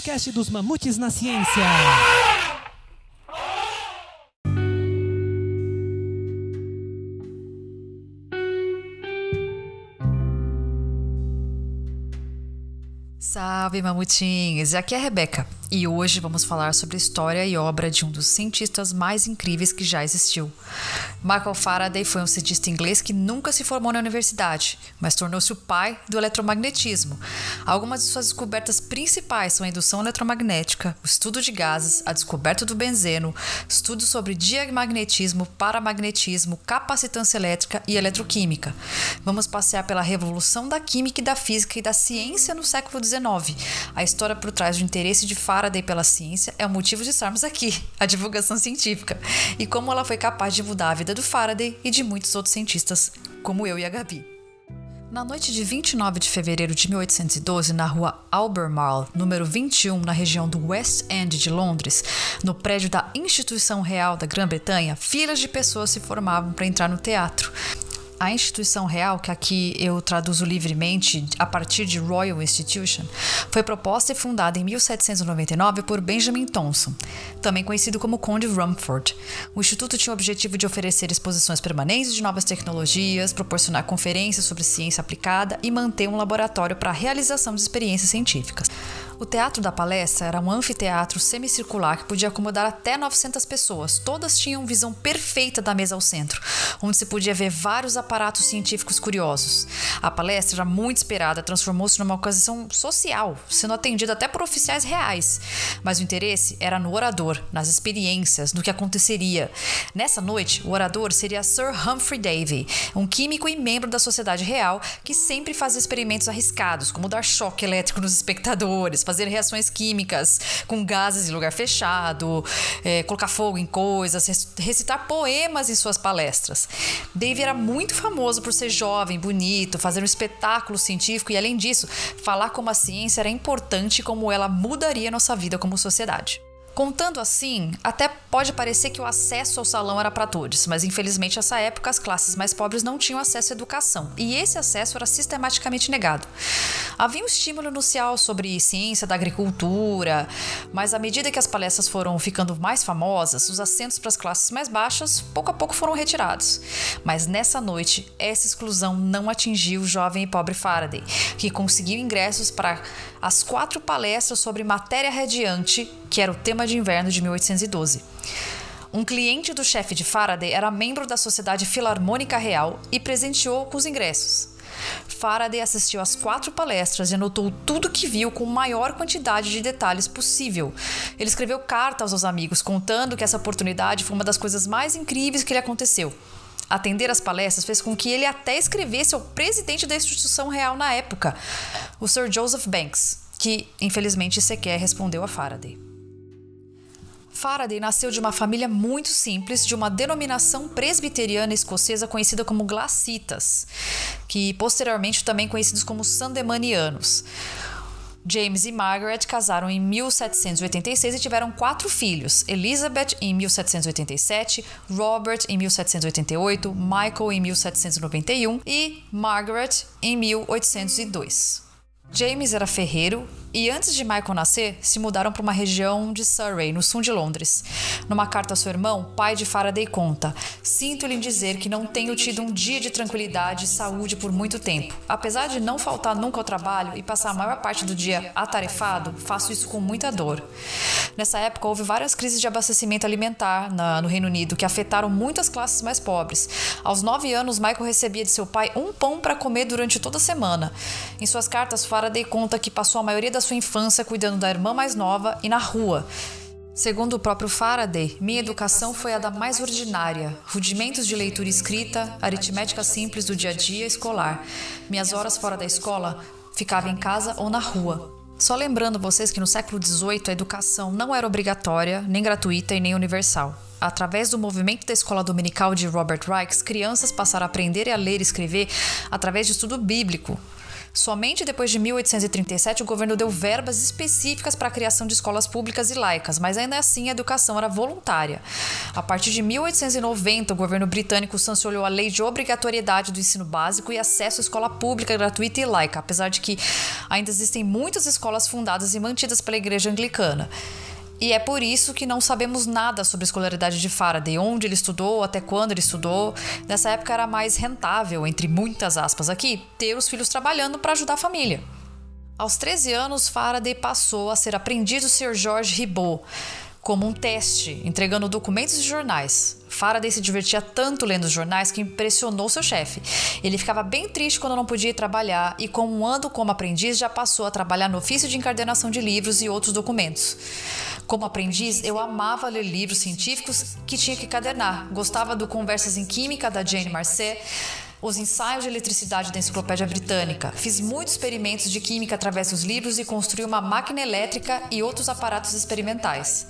podcast dos Mamutes na Ciência. Salve, mamutinhos! Aqui é a Rebeca e hoje vamos falar sobre a história e obra de um dos cientistas mais incríveis que já existiu. Michael Faraday foi um cientista inglês que nunca se formou na universidade, mas tornou-se o pai do eletromagnetismo. Algumas de suas descobertas principais são a indução eletromagnética, o estudo de gases, a descoberta do benzeno, estudos sobre diamagnetismo, paramagnetismo, capacitância elétrica e eletroquímica. Vamos passear pela revolução da química e da física e da ciência no século XIX. A história por trás do interesse de Faraday Faraday pela ciência é o motivo de estarmos aqui, a divulgação científica, e como ela foi capaz de mudar a vida do Faraday e de muitos outros cientistas, como eu e a Gabi. Na noite de 29 de fevereiro de 1812, na rua Albemarle, número 21, na região do West End de Londres, no prédio da Instituição Real da Grã-Bretanha, filas de pessoas se formavam para entrar no teatro a instituição real, que aqui eu traduzo livremente a partir de Royal Institution, foi proposta e fundada em 1799 por Benjamin Thompson, também conhecido como Conde Rumford. O instituto tinha o objetivo de oferecer exposições permanentes de novas tecnologias, proporcionar conferências sobre ciência aplicada e manter um laboratório para a realização de experiências científicas. O teatro da palestra era um anfiteatro semicircular que podia acomodar até 900 pessoas. Todas tinham visão perfeita da mesa ao centro, onde se podia ver vários aparatos científicos curiosos. A palestra muito esperada, transformou-se numa ocasião social, sendo atendida até por oficiais reais. Mas o interesse era no orador, nas experiências, no que aconteceria. Nessa noite, o orador seria Sir Humphrey Davy, um químico e membro da sociedade real que sempre fazia experimentos arriscados, como dar choque elétrico nos espectadores, fazer reações químicas com gases em lugar fechado, é, colocar fogo em coisas, recitar poemas em suas palestras. Dave era muito famoso por ser jovem, bonito, fazer um espetáculo científico e, além disso, falar como a ciência era importante e como ela mudaria nossa vida como sociedade. Contando assim, até pode parecer que o acesso ao salão era para todos, mas infelizmente nessa época as classes mais pobres não tinham acesso à educação e esse acesso era sistematicamente negado. Havia um estímulo inicial sobre ciência da agricultura, mas à medida que as palestras foram ficando mais famosas, os assentos para as classes mais baixas pouco a pouco foram retirados. Mas nessa noite, essa exclusão não atingiu o jovem e pobre Faraday, que conseguiu ingressos para as quatro palestras sobre matéria radiante, que era o tema de inverno de 1812. Um cliente do chefe de Faraday era membro da Sociedade Filarmônica Real e presenteou com os ingressos. Faraday assistiu às quatro palestras e anotou tudo que viu com maior quantidade de detalhes possível. Ele escreveu cartas aos amigos contando que essa oportunidade foi uma das coisas mais incríveis que lhe aconteceu. Atender as palestras fez com que ele até escrevesse ao presidente da instituição real na época, o Sir Joseph Banks, que infelizmente sequer respondeu a Faraday. Faraday nasceu de uma família muito simples, de uma denominação presbiteriana escocesa conhecida como glacitas, que posteriormente também conhecidos como sandemanianos. James e Margaret casaram em 1786 e tiveram quatro filhos: Elizabeth em 1787, Robert em 1788, Michael em 1791 e Margaret em 1802. James era ferreiro e antes de Michael nascer, se mudaram para uma região de Surrey, no sul de Londres. Numa carta a seu irmão, pai de Faraday conta: Sinto-lhe dizer que não tenho tido um dia de tranquilidade e saúde por muito tempo. Apesar de não faltar nunca ao trabalho e passar a maior parte do dia atarefado, faço isso com muita dor. Nessa época, houve várias crises de abastecimento alimentar na, no Reino Unido que afetaram muitas classes mais pobres. Aos nove anos, Michael recebia de seu pai um pão para comer durante toda a semana. Em suas cartas, Faraday conta que passou a maioria da da sua infância cuidando da irmã mais nova e na rua. Segundo o próprio Faraday, minha educação foi a da mais ordinária, rudimentos de leitura e escrita, aritmética simples do dia a dia escolar. Minhas horas fora da escola ficava em casa ou na rua. Só lembrando vocês que no século XVIII a educação não era obrigatória, nem gratuita e nem universal. Através do movimento da escola dominical de Robert Reichs, crianças passaram a aprender a ler e escrever através de estudo bíblico, Somente depois de 1837 o governo deu verbas específicas para a criação de escolas públicas e laicas, mas ainda assim a educação era voluntária. A partir de 1890, o governo britânico sancionou a lei de obrigatoriedade do ensino básico e acesso à escola pública gratuita e laica, apesar de que ainda existem muitas escolas fundadas e mantidas pela Igreja Anglicana. E é por isso que não sabemos nada sobre a escolaridade de Faraday, onde ele estudou, até quando ele estudou. Nessa época era mais rentável, entre muitas aspas aqui, ter os filhos trabalhando para ajudar a família. Aos 13 anos, Faraday passou a ser aprendiz do Sr. George Ribot, como um teste, entregando documentos e jornais. Faraday se divertia tanto lendo os jornais que impressionou seu chefe. Ele ficava bem triste quando não podia ir trabalhar e, com um ano como aprendiz, já passou a trabalhar no ofício de encadernação de livros e outros documentos. Como aprendiz, eu amava ler livros científicos que tinha que cadernar. Gostava do Conversas em Química da Jane Marcet, os ensaios de eletricidade da Enciclopédia Britânica. Fiz muitos experimentos de química através dos livros e construí uma máquina elétrica e outros aparatos experimentais.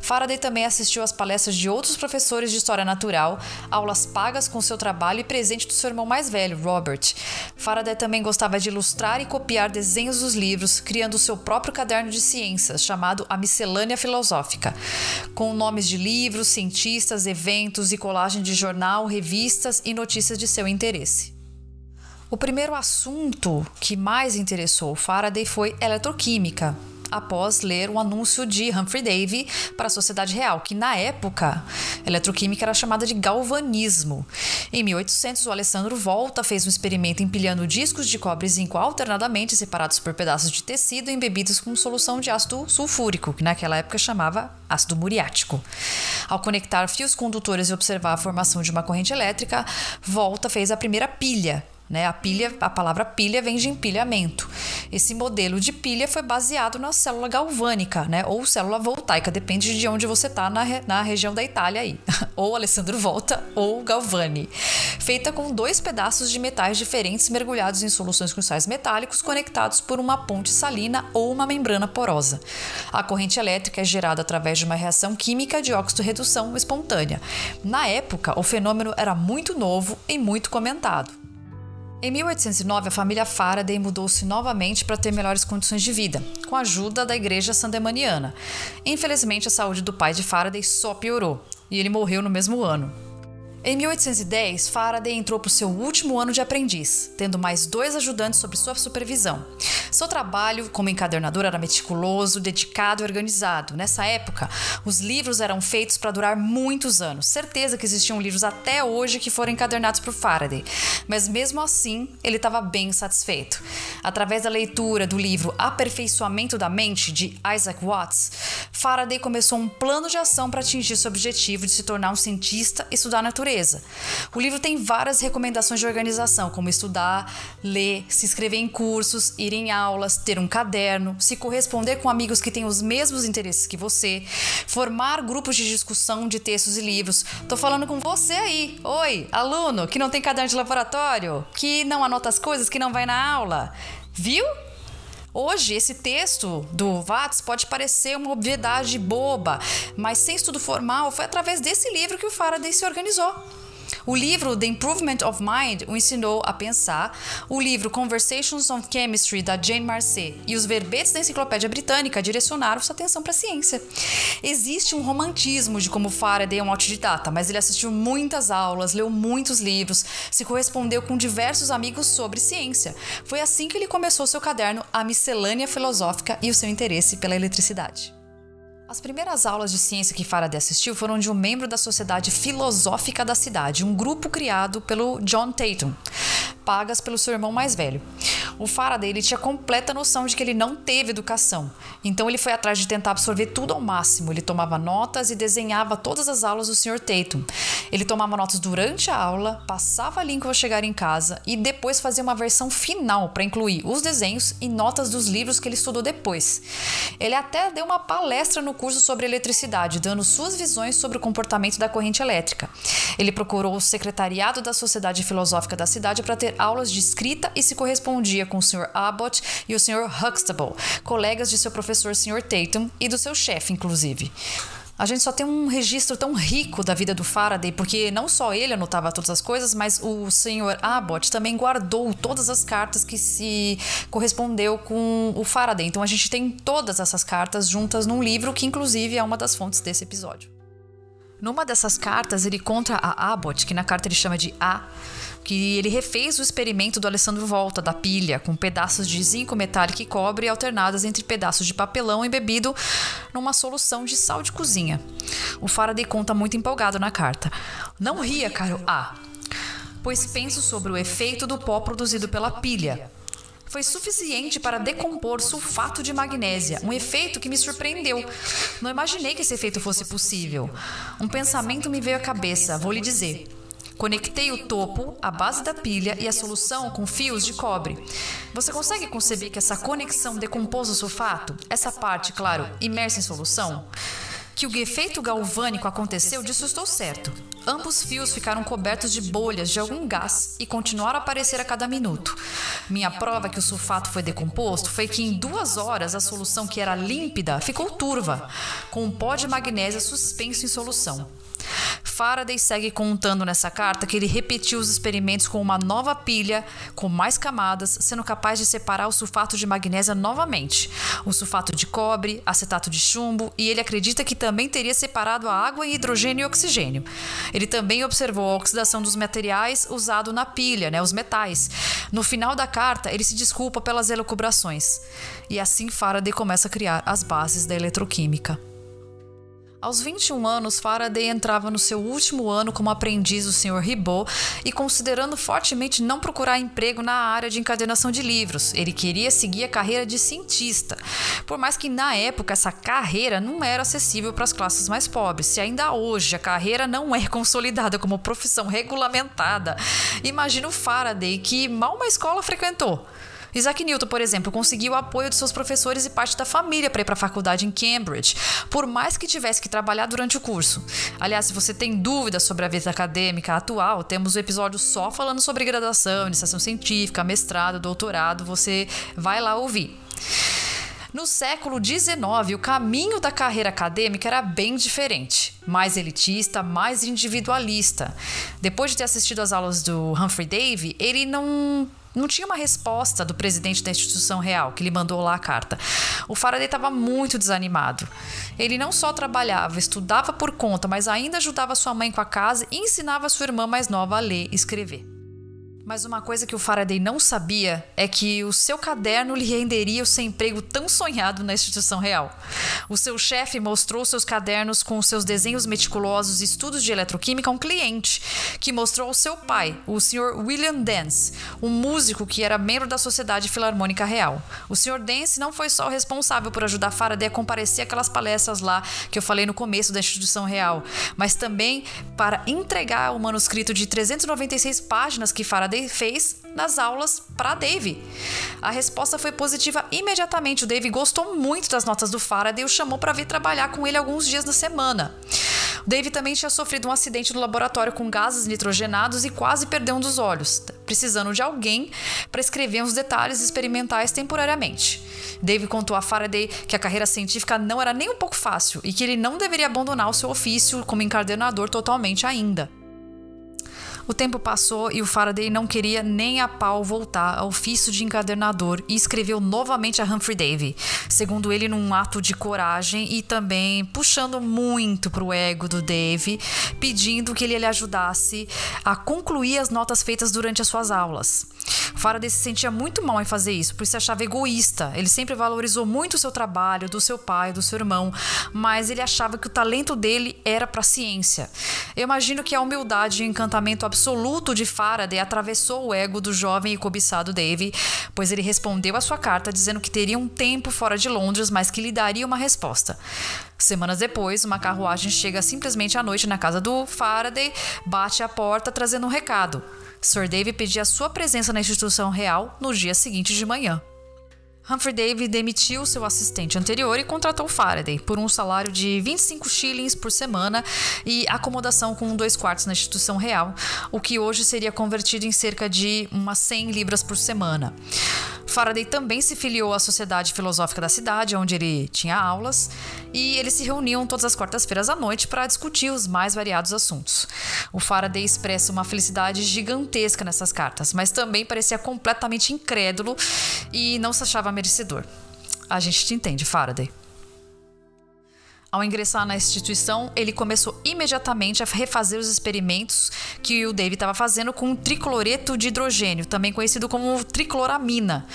Faraday também assistiu às palestras de outros professores de história natural, aulas pagas com seu trabalho e presente do seu irmão mais velho, Robert. Faraday também gostava de ilustrar e copiar desenhos dos livros, criando seu próprio caderno de ciências, chamado A Miscelânea Filosófica, com nomes de livros, cientistas, eventos e colagem de jornal, revistas e notícias de seu interesse. O primeiro assunto que mais interessou Faraday foi eletroquímica, após ler um anúncio de Humphrey Davy para a Sociedade Real, que na época eletroquímica era chamada de galvanismo. Em 1800, o Alessandro Volta fez um experimento empilhando discos de cobre e zinco alternadamente separados por pedaços de tecido embebidos com solução de ácido sulfúrico, que naquela época chamava ácido muriático. Ao conectar fios condutores e observar a formação de uma corrente elétrica, Volta fez a primeira pilha, né? A pilha, a palavra pilha vem de empilhamento. Esse modelo de pilha foi baseado na célula galvânica, né? Ou célula voltaica, depende de onde você está na, na região da Itália aí. ou Alessandro Volta ou Galvani. Feita com dois pedaços de metais diferentes mergulhados em soluções com sais metálicos conectados por uma ponte salina ou uma membrana porosa. A corrente elétrica é gerada através de uma reação química de óxido-redução espontânea. Na época, o fenômeno era muito novo e muito comentado. Em 1809, a família Faraday mudou-se novamente para ter melhores condições de vida, com a ajuda da igreja sandemaniana. Infelizmente, a saúde do pai de Faraday só piorou e ele morreu no mesmo ano. Em 1810, Faraday entrou para o seu último ano de aprendiz, tendo mais dois ajudantes sob sua supervisão. Seu trabalho como encadernador era meticuloso, dedicado e organizado. Nessa época, os livros eram feitos para durar muitos anos. Certeza que existiam livros até hoje que foram encadernados por Faraday, mas mesmo assim, ele estava bem satisfeito. Através da leitura do livro Aperfeiçoamento da Mente, de Isaac Watts, Faraday começou um plano de ação para atingir seu objetivo de se tornar um cientista e estudar a natureza O livro tem várias recomendações de organização, como estudar, ler, se inscrever em cursos, ir em aulas, ter um caderno, se corresponder com amigos que têm os mesmos interesses que você, formar grupos de discussão de textos e livros. Tô falando com você aí. Oi, aluno que não tem caderno de laboratório, que não anota as coisas, que não vai na aula. Viu? Hoje, esse texto do Watts pode parecer uma obviedade boba, mas sem estudo formal, foi através desse livro que o Faraday se organizou. O livro The Improvement of Mind o ensinou a pensar, o livro Conversations on Chemistry da Jane Marcet e os verbetes da Enciclopédia Britânica direcionaram sua atenção para a ciência. Existe um romantismo de como Faraday é um autodidata, mas ele assistiu muitas aulas, leu muitos livros, se correspondeu com diversos amigos sobre ciência. Foi assim que ele começou seu caderno A Miscelânea Filosófica e o seu interesse pela eletricidade. As primeiras aulas de ciência que Faraday assistiu foram de um membro da Sociedade Filosófica da cidade, um grupo criado pelo John Tatum, pagas pelo seu irmão mais velho. O Faraday ele tinha completa noção de que ele não teve educação, então ele foi atrás de tentar absorver tudo ao máximo. Ele tomava notas e desenhava todas as aulas do Sr. Tatum. Ele tomava notas durante a aula, passava a link ao chegar em casa e depois fazia uma versão final para incluir os desenhos e notas dos livros que ele estudou depois. Ele até deu uma palestra no curso sobre eletricidade, dando suas visões sobre o comportamento da corrente elétrica. Ele procurou o secretariado da Sociedade Filosófica da cidade para ter aulas de escrita e se correspondia com o Sr. Abbott e o Sr. Huxtable, colegas de seu professor Sr. Tatum e do seu chefe, inclusive. A gente só tem um registro tão rico da vida do Faraday, porque não só ele anotava todas as coisas, mas o senhor Abbott também guardou todas as cartas que se correspondeu com o Faraday. Então a gente tem todas essas cartas juntas num livro que inclusive é uma das fontes desse episódio. Numa dessas cartas, ele conta a Abbott, que na carta ele chama de A, que ele refez o experimento do Alessandro Volta, da pilha, com pedaços de zinco metálico e cobre alternados entre pedaços de papelão embebido numa solução de sal de cozinha. O Faraday conta muito empolgado na carta. Não ria, caro A, pois penso sobre o efeito do pó produzido pela pilha foi suficiente para decompor sulfato de magnésia, um efeito que me surpreendeu. Não imaginei que esse efeito fosse possível. Um pensamento me veio à cabeça, vou lhe dizer. Conectei o topo, a base da pilha e a solução com fios de cobre. Você consegue conceber que essa conexão decompôs o sulfato? Essa parte, claro, imersa em solução? Que o efeito galvânico aconteceu, disso estou certo. Ambos fios ficaram cobertos de bolhas de algum gás e continuaram a aparecer a cada minuto. Minha prova que o sulfato foi decomposto foi que em duas horas a solução que era límpida ficou turva, com um pó de magnésia suspenso em solução. Faraday segue contando nessa carta que ele repetiu os experimentos com uma nova pilha com mais camadas, sendo capaz de separar o sulfato de magnésia novamente, o sulfato de cobre, acetato de chumbo, e ele acredita que também teria separado a água em hidrogênio e oxigênio. Ele também observou a oxidação dos materiais usado na pilha, né, os metais. No final da carta, ele se desculpa pelas elucubrações. E assim Faraday começa a criar as bases da eletroquímica. Aos 21 anos, Faraday entrava no seu último ano como aprendiz do Sr. Ribot e considerando fortemente não procurar emprego na área de encadernação de livros. Ele queria seguir a carreira de cientista, por mais que na época essa carreira não era acessível para as classes mais pobres. Se ainda hoje a carreira não é consolidada como profissão regulamentada, imagina o Faraday que mal uma escola frequentou. Isaac Newton, por exemplo, conseguiu o apoio de seus professores e parte da família para ir para a faculdade em Cambridge, por mais que tivesse que trabalhar durante o curso. Aliás, se você tem dúvidas sobre a vida acadêmica atual, temos um episódio só falando sobre graduação, iniciação científica, mestrado, doutorado, você vai lá ouvir. No século XIX, o caminho da carreira acadêmica era bem diferente, mais elitista, mais individualista. Depois de ter assistido às aulas do Humphrey Davy, ele não não tinha uma resposta do presidente da instituição real que lhe mandou lá a carta. O Faraday estava muito desanimado. Ele não só trabalhava, estudava por conta, mas ainda ajudava sua mãe com a casa e ensinava sua irmã mais nova a ler e escrever. Mas uma coisa que o Faraday não sabia é que o seu caderno lhe renderia o seu emprego tão sonhado na instituição real. O seu chefe mostrou seus cadernos com seus desenhos meticulosos e estudos de eletroquímica a um cliente, que mostrou ao seu pai, o Sr. William Dance, um músico que era membro da Sociedade Filarmônica Real. O Sr. Dance não foi só o responsável por ajudar Faraday a comparecer aquelas palestras lá que eu falei no começo da instituição real, mas também para entregar o manuscrito de 396 páginas que Faraday fez nas aulas para Dave. A resposta foi positiva imediatamente. O Dave gostou muito das notas do Faraday e o chamou para vir trabalhar com ele alguns dias na semana. O Dave também tinha sofrido um acidente no laboratório com gases nitrogenados e quase perdeu um dos olhos, precisando de alguém para escrever os detalhes experimentais temporariamente. Dave contou a Faraday que a carreira científica não era nem um pouco fácil e que ele não deveria abandonar o seu ofício como encadenador totalmente ainda. O tempo passou e o Faraday não queria nem a pau voltar ao ofício de encadernador e escreveu novamente a Humphrey Davy, segundo ele num ato de coragem e também puxando muito pro ego do Dave, pedindo que ele lhe ajudasse a concluir as notas feitas durante as suas aulas. Faraday se sentia muito mal em fazer isso, por se achava egoísta. Ele sempre valorizou muito o seu trabalho, do seu pai, do seu irmão, mas ele achava que o talento dele era para a ciência. Eu imagino que a humildade e o encantamento absoluto de Faraday atravessou o ego do jovem e cobiçado Dave, pois ele respondeu à sua carta dizendo que teria um tempo fora de Londres, mas que lhe daria uma resposta. Semanas depois, uma carruagem chega simplesmente à noite na casa do Faraday, bate à porta trazendo um recado. Sir David pedia sua presença na instituição real no dia seguinte de manhã. Humphrey Davy demitiu seu assistente anterior e contratou Faraday por um salário de 25 shillings por semana e acomodação com dois quartos na instituição real, o que hoje seria convertido em cerca de umas 100 libras por semana. Faraday também se filiou à Sociedade Filosófica da cidade, onde ele tinha aulas, e eles se reuniam todas as quartas-feiras à noite para discutir os mais variados assuntos. O Faraday expressa uma felicidade gigantesca nessas cartas, mas também parecia completamente incrédulo e não se achava merecedor. A gente te entende, Faraday. Ao ingressar na instituição, ele começou imediatamente a refazer os experimentos que o David estava fazendo com tricloreto de hidrogênio, também conhecido como tricloramina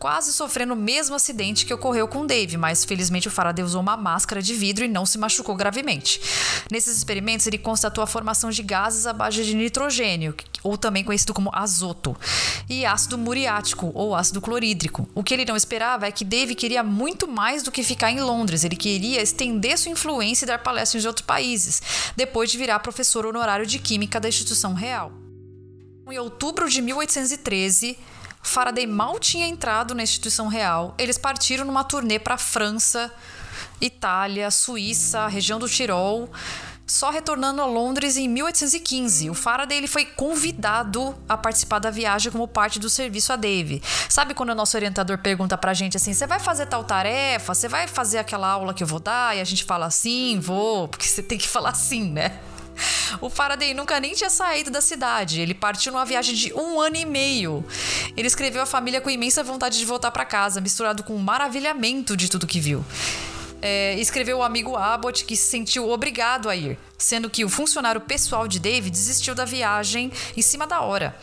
quase sofrendo o mesmo acidente que ocorreu com Dave, mas felizmente o Faraday usou uma máscara de vidro e não se machucou gravemente. Nesses experimentos, ele constatou a formação de gases à base de nitrogênio, ou também conhecido como azoto, e ácido muriático, ou ácido clorídrico. O que ele não esperava é que Dave queria muito mais do que ficar em Londres, ele queria estender sua influência e dar palestras em outros países, depois de virar professor honorário de Química da instituição real. Em outubro de 1813, Faraday mal tinha entrado na instituição real. Eles partiram numa turnê para França, Itália, Suíça, região do Tirol, só retornando a Londres em 1815. O Faraday ele foi convidado a participar da viagem como parte do serviço a Dave. Sabe quando o nosso orientador pergunta pra gente assim: você vai fazer tal tarefa? Você vai fazer aquela aula que eu vou dar? E a gente fala assim: vou, porque você tem que falar assim, né? O Faraday nunca nem tinha saído da cidade. Ele partiu numa viagem de um ano e meio. Ele escreveu a família com imensa vontade de voltar para casa, misturado com um maravilhamento de tudo que viu. É, escreveu o amigo Abbott que se sentiu obrigado a ir, sendo que o funcionário pessoal de David desistiu da viagem em cima da hora.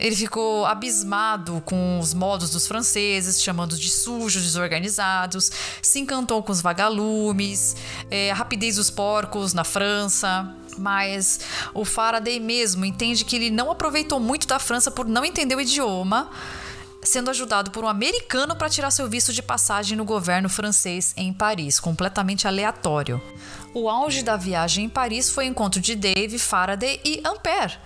Ele ficou abismado com os modos dos franceses, chamando de sujos, desorganizados, se encantou com os vagalumes, é, a rapidez dos porcos na França. Mas o Faraday mesmo entende que ele não aproveitou muito da França por não entender o idioma sendo ajudado por um americano para tirar seu visto de passagem no governo francês em Paris, completamente aleatório. O auge da viagem em Paris foi o encontro de Dave, Faraday e Ampère,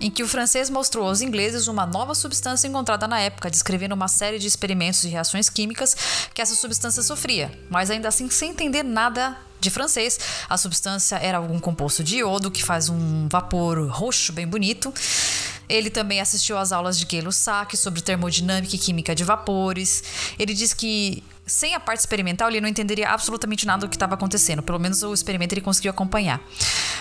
em que o francês mostrou aos ingleses uma nova substância encontrada na época, descrevendo uma série de experimentos e reações químicas que essa substância sofria, mas ainda assim sem entender nada de francês. A substância era algum composto de iodo que faz um vapor roxo bem bonito. Ele também assistiu às aulas de Gay-Lussac sobre termodinâmica e química de vapores. Ele diz que sem a parte experimental, ele não entenderia absolutamente nada do que estava acontecendo. Pelo menos o experimento ele conseguiu acompanhar.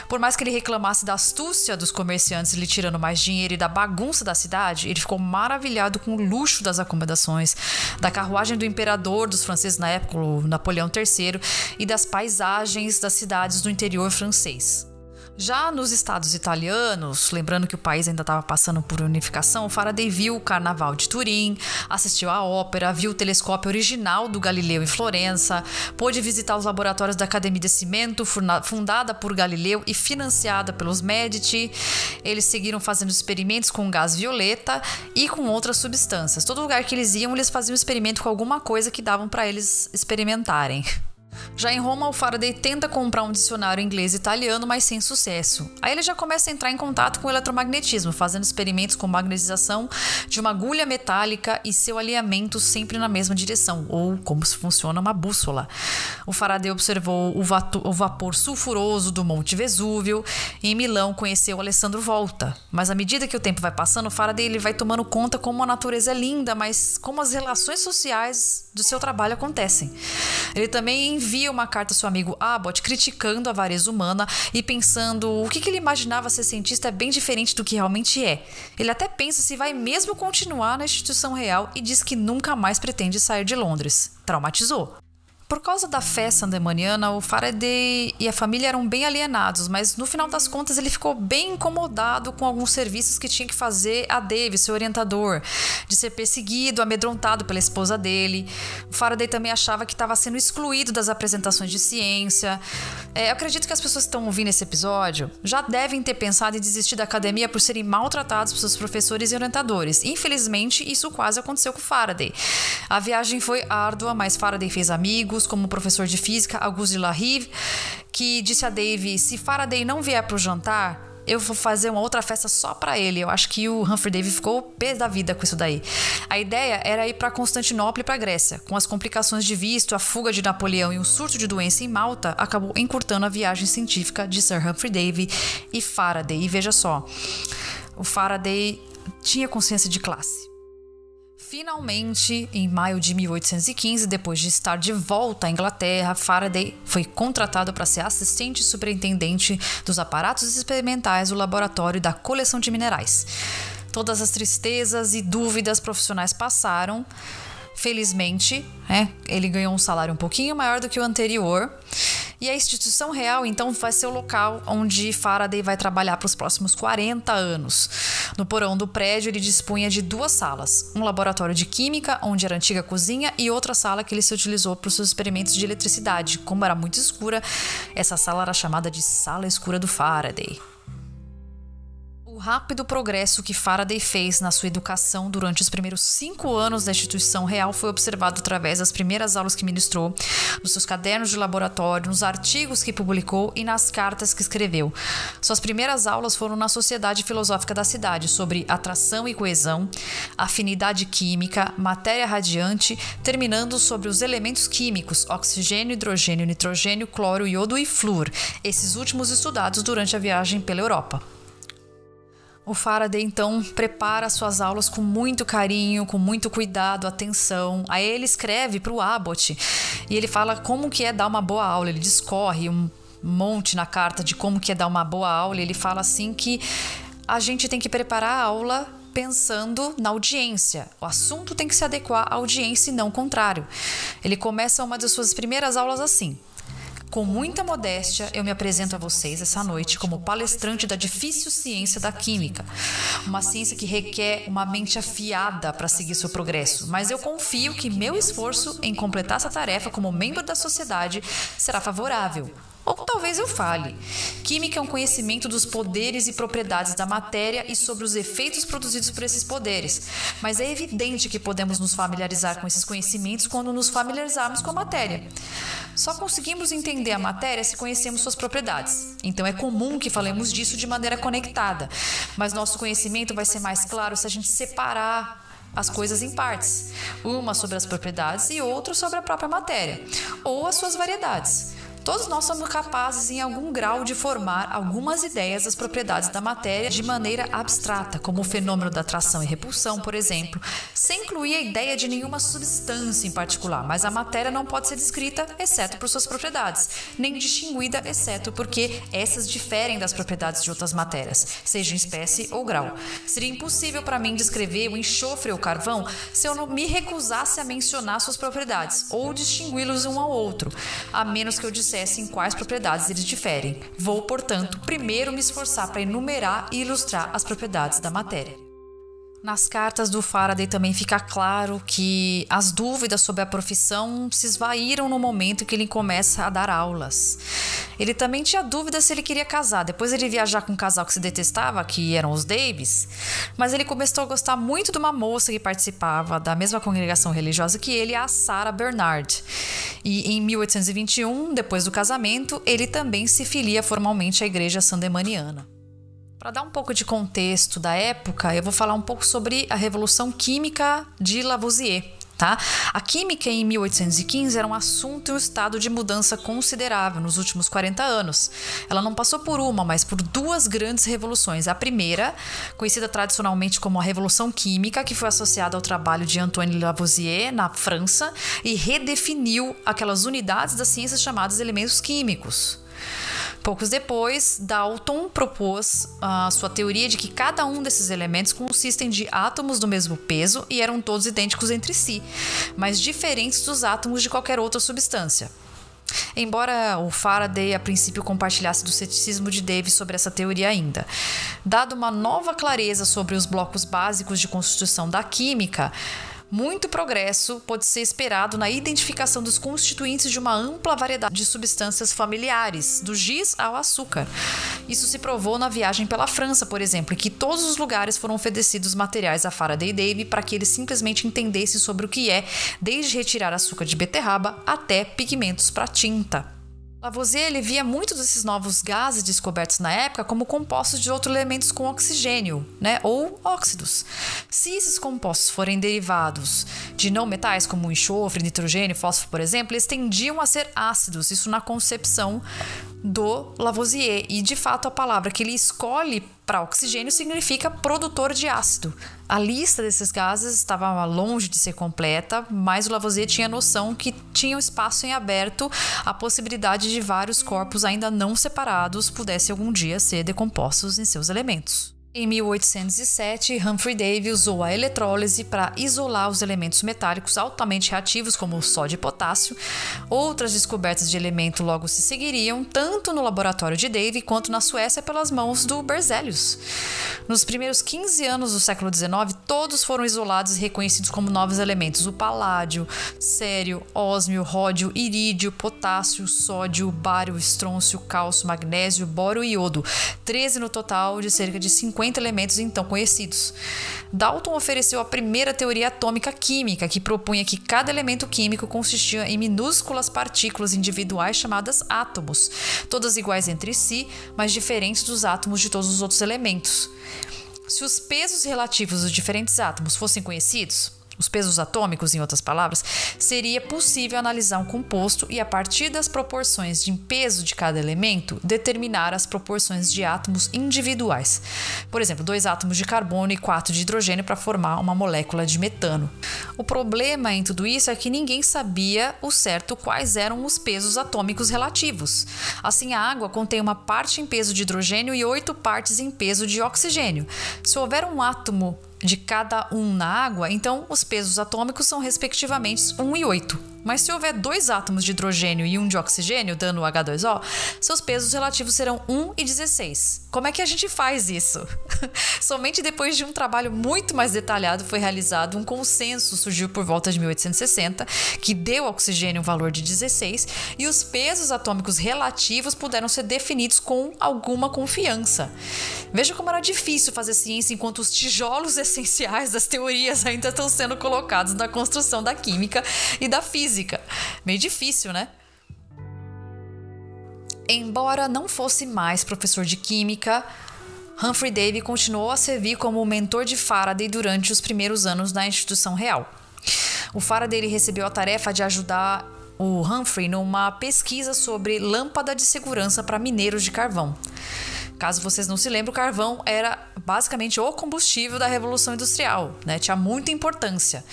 Por mais que ele reclamasse da astúcia dos comerciantes lhe tirando mais dinheiro e da bagunça da cidade, ele ficou maravilhado com o luxo das acomodações, da carruagem do imperador dos franceses na época, Napoleão III, e das paisagens das cidades do interior francês. Já nos estados italianos, lembrando que o país ainda estava passando por unificação, Faraday viu o Carnaval de Turim, assistiu à ópera, viu o telescópio original do Galileu em Florença, pôde visitar os laboratórios da Academia de Cimento, fundada por Galileu e financiada pelos Medici. Eles seguiram fazendo experimentos com gás violeta e com outras substâncias. Todo lugar que eles iam, eles faziam experimento com alguma coisa que davam para eles experimentarem. Já em Roma, o Faraday tenta comprar um dicionário inglês italiano, mas sem sucesso. Aí ele já começa a entrar em contato com o eletromagnetismo, fazendo experimentos com magnetização de uma agulha metálica e seu alinhamento sempre na mesma direção, ou como se funciona uma bússola. O Faraday observou o, o vapor sulfuroso do Monte Vesúvio e em Milão conheceu Alessandro Volta. Mas à medida que o tempo vai passando, o Faraday ele vai tomando conta como a natureza é linda, mas como as relações sociais do seu trabalho acontecem. Ele também envia uma carta ao seu amigo Abbott criticando a avareza humana e pensando o que, que ele imaginava ser cientista é bem diferente do que realmente é. Ele até pensa se vai mesmo continuar na instituição real e diz que nunca mais pretende sair de Londres. Traumatizou. Por causa da fé sandemaniana, o Faraday e a família eram bem alienados, mas no final das contas ele ficou bem incomodado com alguns serviços que tinha que fazer a Dave, seu orientador, de ser perseguido, amedrontado pela esposa dele. O Faraday também achava que estava sendo excluído das apresentações de ciência. É, eu acredito que as pessoas que estão ouvindo esse episódio já devem ter pensado em desistir da academia por serem maltratados por seus professores e orientadores. Infelizmente, isso quase aconteceu com o Faraday. A viagem foi árdua, mas Faraday fez amigos como o professor de física Auguste Larive, que disse a Dave: se Faraday não vier para o jantar, eu vou fazer uma outra festa só para ele. Eu acho que o Humphrey Davy ficou pé da vida com isso daí. A ideia era ir para Constantinopla e para Grécia. Com as complicações de visto, a fuga de Napoleão e um surto de doença em Malta, acabou encurtando a viagem científica de Sir Humphrey Davy e Faraday. E veja só, o Faraday tinha consciência de classe Finalmente, em maio de 1815, depois de estar de volta à Inglaterra, Faraday foi contratado para ser assistente superintendente dos aparatos experimentais do laboratório da coleção de minerais. Todas as tristezas e dúvidas profissionais passaram. Felizmente, né, ele ganhou um salário um pouquinho maior do que o anterior e a instituição real, então, vai ser o local onde Faraday vai trabalhar para os próximos 40 anos. No porão do prédio, ele dispunha de duas salas: um laboratório de química, onde era antiga cozinha, e outra sala que ele se utilizou para os seus experimentos de eletricidade. Como era muito escura, essa sala era chamada de Sala Escura do Faraday rápido progresso que Faraday fez na sua educação durante os primeiros cinco anos da instituição real foi observado através das primeiras aulas que ministrou, nos seus cadernos de laboratório, nos artigos que publicou e nas cartas que escreveu. Suas primeiras aulas foram na Sociedade Filosófica da Cidade sobre atração e coesão, afinidade química, matéria radiante, terminando sobre os elementos químicos, oxigênio, hidrogênio, nitrogênio, cloro, iodo e flúor, esses últimos estudados durante a viagem pela Europa. O Faraday então prepara suas aulas com muito carinho, com muito cuidado, atenção. Aí ele escreve para o Abbott e ele fala como que é dar uma boa aula. Ele discorre um monte na carta de como que é dar uma boa aula. Ele fala assim que a gente tem que preparar a aula pensando na audiência. O assunto tem que se adequar à audiência e não o contrário. Ele começa uma das suas primeiras aulas assim: com muita modéstia, eu me apresento a vocês essa noite como palestrante da difícil ciência da química, uma ciência que requer uma mente afiada para seguir seu progresso, mas eu confio que meu esforço em completar essa tarefa como membro da sociedade será favorável. Ou talvez eu fale. Química é um conhecimento dos poderes e propriedades da matéria e sobre os efeitos produzidos por esses poderes. Mas é evidente que podemos nos familiarizar com esses conhecimentos quando nos familiarizarmos com a matéria. Só conseguimos entender a matéria se conhecemos suas propriedades. Então é comum que falemos disso de maneira conectada, mas nosso conhecimento vai ser mais claro se a gente separar as coisas em partes, uma sobre as propriedades e outra sobre a própria matéria, ou as suas variedades. Todos nós somos capazes, em algum grau, de formar algumas ideias das propriedades da matéria de maneira abstrata, como o fenômeno da atração e repulsão, por exemplo, sem incluir a ideia de nenhuma substância em particular. Mas a matéria não pode ser descrita, exceto por suas propriedades, nem distinguida, exceto porque essas diferem das propriedades de outras matérias, seja em espécie ou grau. Seria impossível para mim descrever o enxofre ou carvão se eu não me recusasse a mencionar suas propriedades ou distingui-los um ao outro, a menos que eu dissesse em quais propriedades eles diferem. Vou, portanto, primeiro me esforçar para enumerar e ilustrar as propriedades da matéria. Nas cartas do Faraday também fica claro que as dúvidas sobre a profissão se esvaíram no momento que ele começa a dar aulas. Ele também tinha dúvida se ele queria casar. Depois ele viajar com um casal que se detestava, que eram os Davis, mas ele começou a gostar muito de uma moça que participava da mesma congregação religiosa que ele, a Sarah Bernard. E em 1821, depois do casamento, ele também se filia formalmente à igreja sandemaniana. Para dar um pouco de contexto da época, eu vou falar um pouco sobre a Revolução Química de Lavoisier. Tá? A química em 1815 era um assunto e um estado de mudança considerável nos últimos 40 anos. Ela não passou por uma, mas por duas grandes revoluções. A primeira, conhecida tradicionalmente como a Revolução Química, que foi associada ao trabalho de Antoine Lavoisier na França e redefiniu aquelas unidades das ciências chamadas elementos químicos. Poucos depois, Dalton propôs a sua teoria de que cada um desses elementos consistem de átomos do mesmo peso e eram todos idênticos entre si, mas diferentes dos átomos de qualquer outra substância. Embora o Faraday a princípio compartilhasse do ceticismo de Davis sobre essa teoria ainda, dado uma nova clareza sobre os blocos básicos de constituição da química, muito progresso pode ser esperado na identificação dos constituintes de uma ampla variedade de substâncias familiares, do giz ao açúcar. Isso se provou na viagem pela França, por exemplo, em que todos os lugares foram oferecidos materiais a Faraday e Davy para que ele simplesmente entendesse sobre o que é, desde retirar açúcar de beterraba até pigmentos para tinta. Lavoisier ele via muitos desses novos gases descobertos na época como compostos de outros elementos com oxigênio, né, ou óxidos. Se esses compostos forem derivados de não metais como enxofre, nitrogênio, fósforo, por exemplo, eles tendiam a ser ácidos. Isso na concepção do Lavoisier. E de fato a palavra que ele escolhe para oxigênio significa produtor de ácido. A lista desses gases estava longe de ser completa, mas o Lavoisier tinha noção que tinha um espaço em aberto a possibilidade de vários corpos ainda não separados pudessem algum dia ser decompostos em seus elementos. Em 1807, Humphrey Davy usou a eletrólise para isolar os elementos metálicos altamente reativos, como o sódio e potássio. Outras descobertas de elemento logo se seguiriam, tanto no laboratório de Davy quanto na Suécia, pelas mãos do Berzelius. Nos primeiros 15 anos do século XIX, todos foram isolados e reconhecidos como novos elementos: o paládio, cério, ósmio, ródio, irídio, potássio, sódio, bário, estrôncio, cálcio, magnésio, boro e iodo. 13 no total, de cerca de 50 50 elementos então conhecidos. Dalton ofereceu a primeira teoria atômica química, que propunha que cada elemento químico consistia em minúsculas partículas individuais chamadas átomos, todas iguais entre si, mas diferentes dos átomos de todos os outros elementos. Se os pesos relativos dos diferentes átomos fossem conhecidos, os pesos atômicos, em outras palavras, seria possível analisar um composto e, a partir das proporções de peso de cada elemento, determinar as proporções de átomos individuais. Por exemplo, dois átomos de carbono e quatro de hidrogênio para formar uma molécula de metano. O problema em tudo isso é que ninguém sabia o certo quais eram os pesos atômicos relativos. Assim, a água contém uma parte em peso de hidrogênio e oito partes em peso de oxigênio. Se houver um átomo de cada um na água, então os pesos atômicos são respectivamente 1 e 8. Mas se houver dois átomos de hidrogênio e um de oxigênio, dando H2O, seus pesos relativos serão 1 e 16. Como é que a gente faz isso? Somente depois de um trabalho muito mais detalhado foi realizado um consenso, surgiu por volta de 1860, que deu ao oxigênio um valor de 16 e os pesos atômicos relativos puderam ser definidos com alguma confiança. Veja como era difícil fazer ciência enquanto os tijolos essenciais das teorias ainda estão sendo colocados na construção da química e da física física. Meio difícil, né? Embora não fosse mais professor de química, Humphrey Davy continuou a servir como mentor de Faraday durante os primeiros anos da instituição real. O Faraday recebeu a tarefa de ajudar o Humphrey numa pesquisa sobre lâmpada de segurança para mineiros de carvão. Caso vocês não se lembrem, o carvão era basicamente o combustível da Revolução Industrial, né? Tinha muita importância.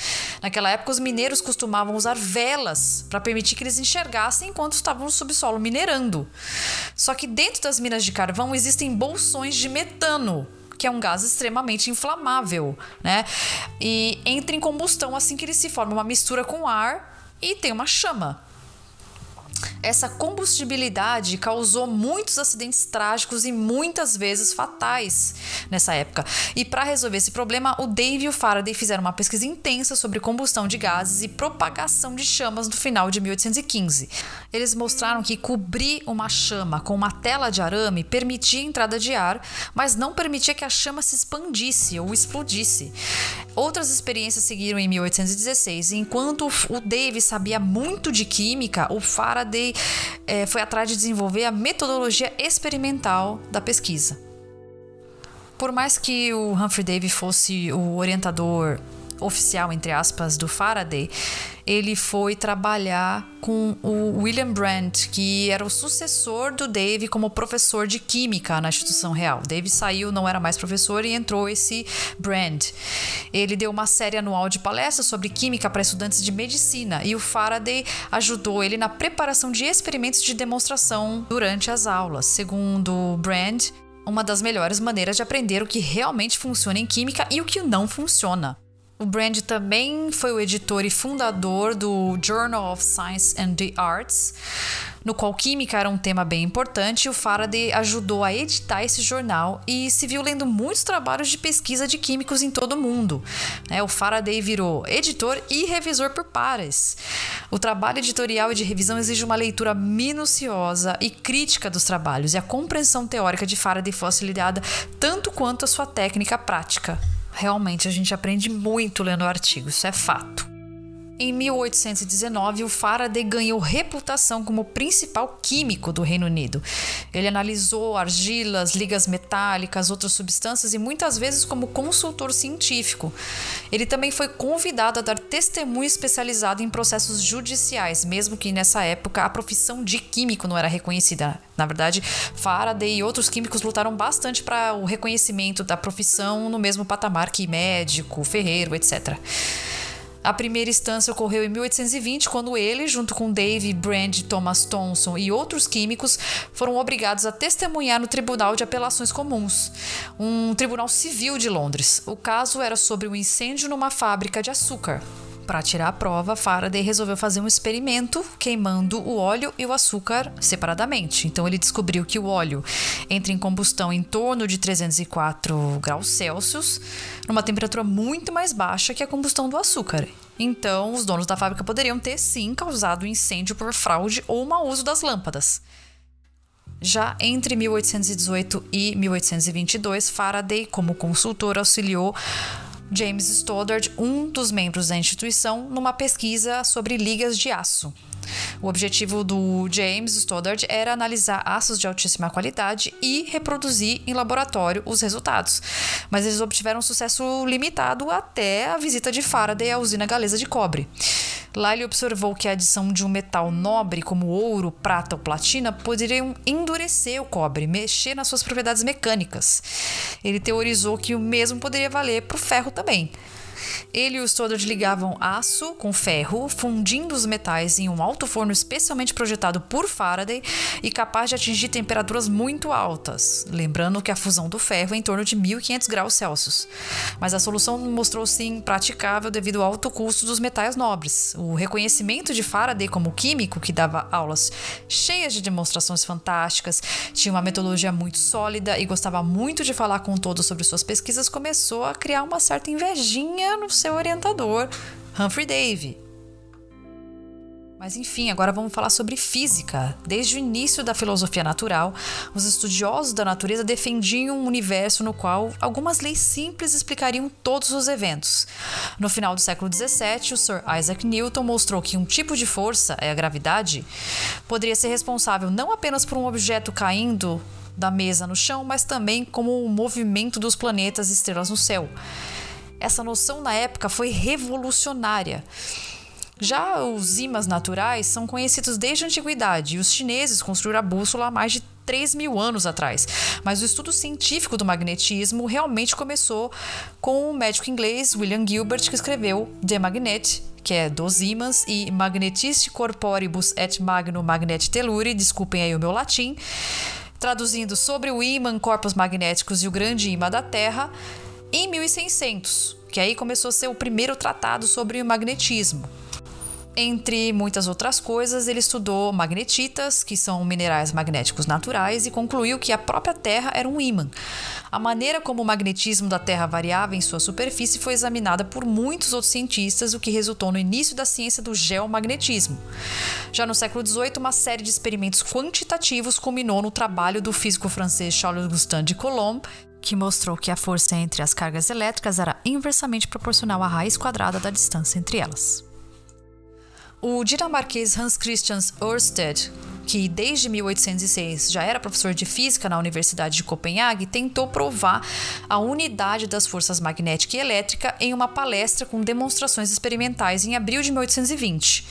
Naquela época, os mineiros costumavam usar velas para permitir que eles enxergassem enquanto estavam no subsolo minerando. Só que dentro das minas de carvão existem bolsões de metano, que é um gás extremamente inflamável, né? E entra em combustão assim que ele se forma uma mistura com ar e tem uma chama. Essa combustibilidade causou muitos acidentes trágicos e muitas vezes fatais nessa época. E para resolver esse problema, o Dave e o Faraday fizeram uma pesquisa intensa sobre combustão de gases e propagação de chamas no final de 1815. Eles mostraram que cobrir uma chama com uma tela de arame permitia a entrada de ar, mas não permitia que a chama se expandisse ou explodisse. Outras experiências seguiram em 1816, e enquanto o Dave sabia muito de química, o Faraday é, foi atrás de desenvolver a metodologia experimental da pesquisa. Por mais que o Humphrey Davy fosse o orientador oficial, entre aspas, do Faraday, ele foi trabalhar com o William Brandt, que era o sucessor do Dave como professor de química na instituição real. Dave saiu, não era mais professor e entrou esse Brandt. Ele deu uma série anual de palestras sobre química para estudantes de medicina e o Faraday ajudou ele na preparação de experimentos de demonstração durante as aulas. Segundo Brandt, uma das melhores maneiras de aprender o que realmente funciona em química e o que não funciona. O Brand também foi o editor e fundador do Journal of Science and the Arts, no qual química era um tema bem importante. O Faraday ajudou a editar esse jornal e se viu lendo muitos trabalhos de pesquisa de químicos em todo o mundo. É, o Faraday virou editor e revisor por pares. O trabalho editorial e de revisão exige uma leitura minuciosa e crítica dos trabalhos, e a compreensão teórica de Faraday foi auxiliada tanto quanto a sua técnica prática realmente a gente aprende muito lendo artigo, isso é fato. Em 1819, o Faraday ganhou reputação como principal químico do Reino Unido. Ele analisou argilas, ligas metálicas, outras substâncias e muitas vezes como consultor científico. Ele também foi convidado a dar testemunho especializado em processos judiciais, mesmo que nessa época a profissão de químico não era reconhecida. Na verdade, Faraday e outros químicos lutaram bastante para o reconhecimento da profissão no mesmo patamar que médico, ferreiro, etc. A primeira instância ocorreu em 1820, quando ele, junto com Dave Brand, Thomas Thomson e outros químicos, foram obrigados a testemunhar no Tribunal de Apelações Comuns, um tribunal civil de Londres. O caso era sobre um incêndio numa fábrica de açúcar. Para tirar a prova, Faraday resolveu fazer um experimento queimando o óleo e o açúcar separadamente. Então ele descobriu que o óleo entra em combustão em torno de 304 graus Celsius, numa temperatura muito mais baixa que a combustão do açúcar. Então, os donos da fábrica poderiam ter sim causado incêndio por fraude ou mau uso das lâmpadas. Já entre 1818 e 1822, Faraday, como consultor, auxiliou James Stoddard, um dos membros da instituição, numa pesquisa sobre ligas de aço. O objetivo do James Stoddard era analisar aços de altíssima qualidade e reproduzir em laboratório os resultados. Mas eles obtiveram sucesso limitado até a visita de Faraday à usina galesa de cobre. Lá ele observou que a adição de um metal nobre como ouro, prata ou platina poderiam endurecer o cobre, mexer nas suas propriedades mecânicas. Ele teorizou que o mesmo poderia valer para o ferro também. Ele e o Stoddard ligavam aço com ferro, fundindo os metais em um alto forno especialmente projetado por Faraday e capaz de atingir temperaturas muito altas, lembrando que a fusão do ferro é em torno de 1500 graus Celsius. Mas a solução mostrou-se impraticável devido ao alto custo dos metais nobres. O reconhecimento de Faraday como químico, que dava aulas cheias de demonstrações fantásticas, tinha uma metodologia muito sólida e gostava muito de falar com todos sobre suas pesquisas, começou a criar uma certa invejinha no seu orientador, Humphrey Davy. Mas enfim, agora vamos falar sobre física. Desde o início da filosofia natural, os estudiosos da natureza defendiam um universo no qual algumas leis simples explicariam todos os eventos. No final do século XVII, o Sir Isaac Newton mostrou que um tipo de força, é a gravidade, poderia ser responsável não apenas por um objeto caindo da mesa no chão, mas também como o movimento dos planetas e estrelas no céu. Essa noção na época foi revolucionária. Já os ímãs naturais são conhecidos desde a antiguidade e os chineses construíram a bússola há mais de 3 mil anos atrás. Mas o estudo científico do magnetismo realmente começou com o médico inglês William Gilbert, que escreveu The Magnet, que é dos ímãs, e Magnetis Corporibus et Magno Magnet Telluri, desculpem aí o meu latim, traduzindo sobre o ímã, corpos magnéticos e o grande ímã da Terra em 1600, que aí começou a ser o primeiro tratado sobre o magnetismo. Entre muitas outras coisas, ele estudou magnetitas, que são minerais magnéticos naturais, e concluiu que a própria Terra era um ímã. A maneira como o magnetismo da Terra variava em sua superfície foi examinada por muitos outros cientistas, o que resultou no início da ciência do geomagnetismo. Já no século XVIII, uma série de experimentos quantitativos culminou no trabalho do físico francês Charles Augustin de Coulomb, que mostrou que a força entre as cargas elétricas era inversamente proporcional à raiz quadrada da distância entre elas. O dinamarquês Hans Christian Ørsted que desde 1806 já era professor de física na Universidade de Copenhague, tentou provar a unidade das forças magnética e elétrica em uma palestra com demonstrações experimentais em abril de 1820.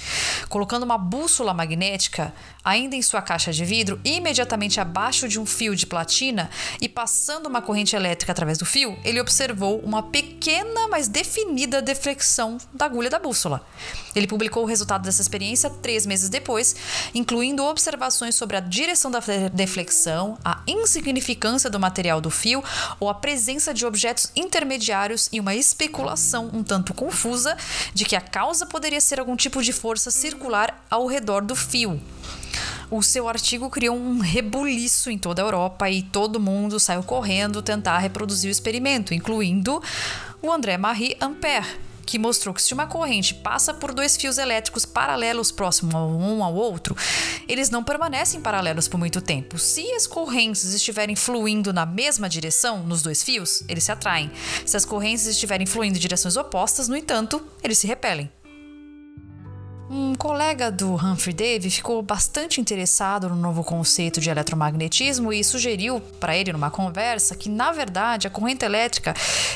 Colocando uma bússola magnética ainda em sua caixa de vidro, imediatamente abaixo de um fio de platina e passando uma corrente elétrica através do fio, ele observou uma pequena, mas definida deflexão da agulha da bússola. Ele publicou o resultado dessa experiência três meses depois, incluindo observações sobre a direção da deflexão, a insignificância do material do fio ou a presença de objetos intermediários e uma especulação um tanto confusa de que a causa poderia ser algum tipo de força circular ao redor do fio. O seu artigo criou um rebuliço em toda a Europa e todo mundo saiu correndo tentar reproduzir o experimento, incluindo o André Marie Ampère, que mostrou que se uma corrente passa por dois fios elétricos paralelos próximos um ao outro, eles não permanecem paralelos por muito tempo. Se as correntes estiverem fluindo na mesma direção nos dois fios, eles se atraem. Se as correntes estiverem fluindo em direções opostas, no entanto, eles se repelem. Um colega do Humphrey Davy ficou bastante interessado no novo conceito de eletromagnetismo e sugeriu para ele numa conversa que, na verdade, a corrente elétrica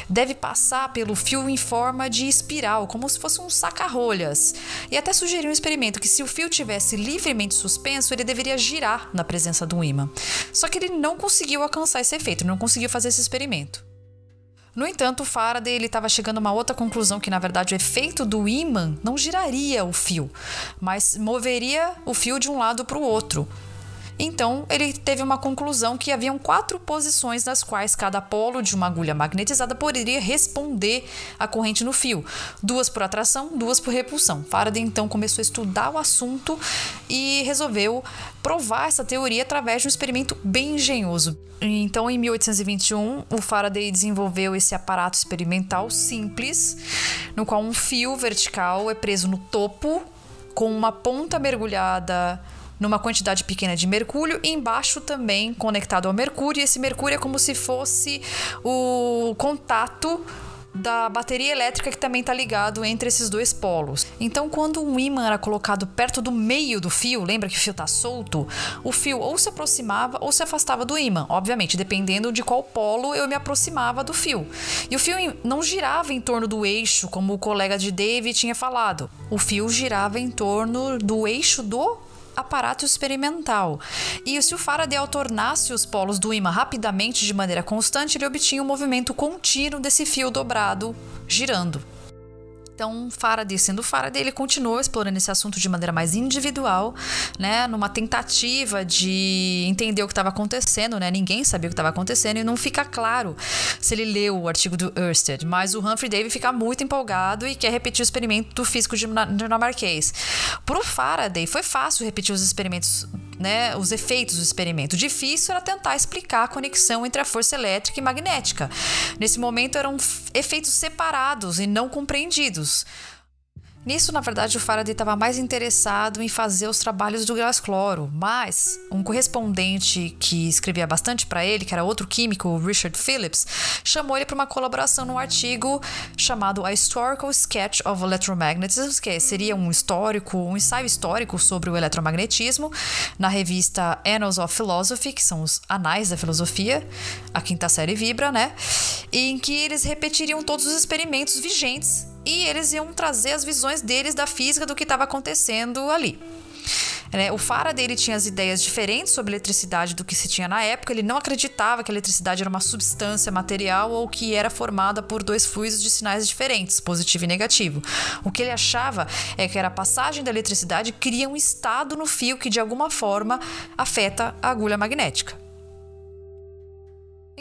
deve passar pelo fio em forma de espiral, como se fosse um saca-rolhas. E até sugeriu um experimento que, se o fio tivesse livremente suspenso, ele deveria girar na presença do ímã. Só que ele não conseguiu alcançar esse efeito, não conseguiu fazer esse experimento. No entanto, Faraday estava chegando a uma outra conclusão que, na verdade, o efeito do ímã não giraria o fio, mas moveria o fio de um lado para o outro. Então, ele teve uma conclusão que haviam quatro posições nas quais cada polo de uma agulha magnetizada poderia responder à corrente no fio: duas por atração, duas por repulsão. Faraday então começou a estudar o assunto e resolveu provar essa teoria através de um experimento bem engenhoso. Então, em 1821, o Faraday desenvolveu esse aparato experimental simples, no qual um fio vertical é preso no topo com uma ponta mergulhada numa quantidade pequena de mercúrio e embaixo também conectado ao mercúrio. E esse mercúrio é como se fosse o contato da bateria elétrica que também está ligado entre esses dois polos. Então, quando um ímã era colocado perto do meio do fio, lembra que o fio está solto, o fio ou se aproximava ou se afastava do ímã, obviamente, dependendo de qual polo eu me aproximava do fio. E o fio não girava em torno do eixo, como o colega de David tinha falado. O fio girava em torno do eixo do aparato experimental. E se o Faraday alternasse os polos do ímã rapidamente de maneira constante, ele obtinha um movimento contínuo desse fio dobrado girando. Então, Faraday, sendo Faraday, ele continuou explorando esse assunto de maneira mais individual, né, numa tentativa de entender o que estava acontecendo, né? Ninguém sabia o que estava acontecendo e não fica claro se ele leu o artigo do Ørsted, mas o Humphrey Davy fica muito empolgado e quer repetir o experimento do físico dinamarquês. Para o Faraday, foi fácil repetir os experimentos né, os efeitos do experimento. Difícil era tentar explicar a conexão entre a força elétrica e magnética. Nesse momento eram efeitos separados e não compreendidos. Nisso, na verdade, o Faraday estava mais interessado em fazer os trabalhos do gás cloro, mas um correspondente que escrevia bastante para ele, que era outro químico, Richard Phillips, chamou ele para uma colaboração num artigo chamado A Historical Sketch of Electromagnetism, que seria um histórico, um ensaio histórico sobre o eletromagnetismo, na revista Annals of Philosophy, que são os anais da filosofia, a quinta série Vibra, né? Em que eles repetiriam todos os experimentos vigentes e eles iam trazer as visões deles da física do que estava acontecendo ali. É, o Faraday ele tinha as ideias diferentes sobre eletricidade do que se tinha na época. Ele não acreditava que a eletricidade era uma substância material ou que era formada por dois fluidos de sinais diferentes, positivo e negativo. O que ele achava é que era a passagem da eletricidade cria um estado no fio que de alguma forma afeta a agulha magnética.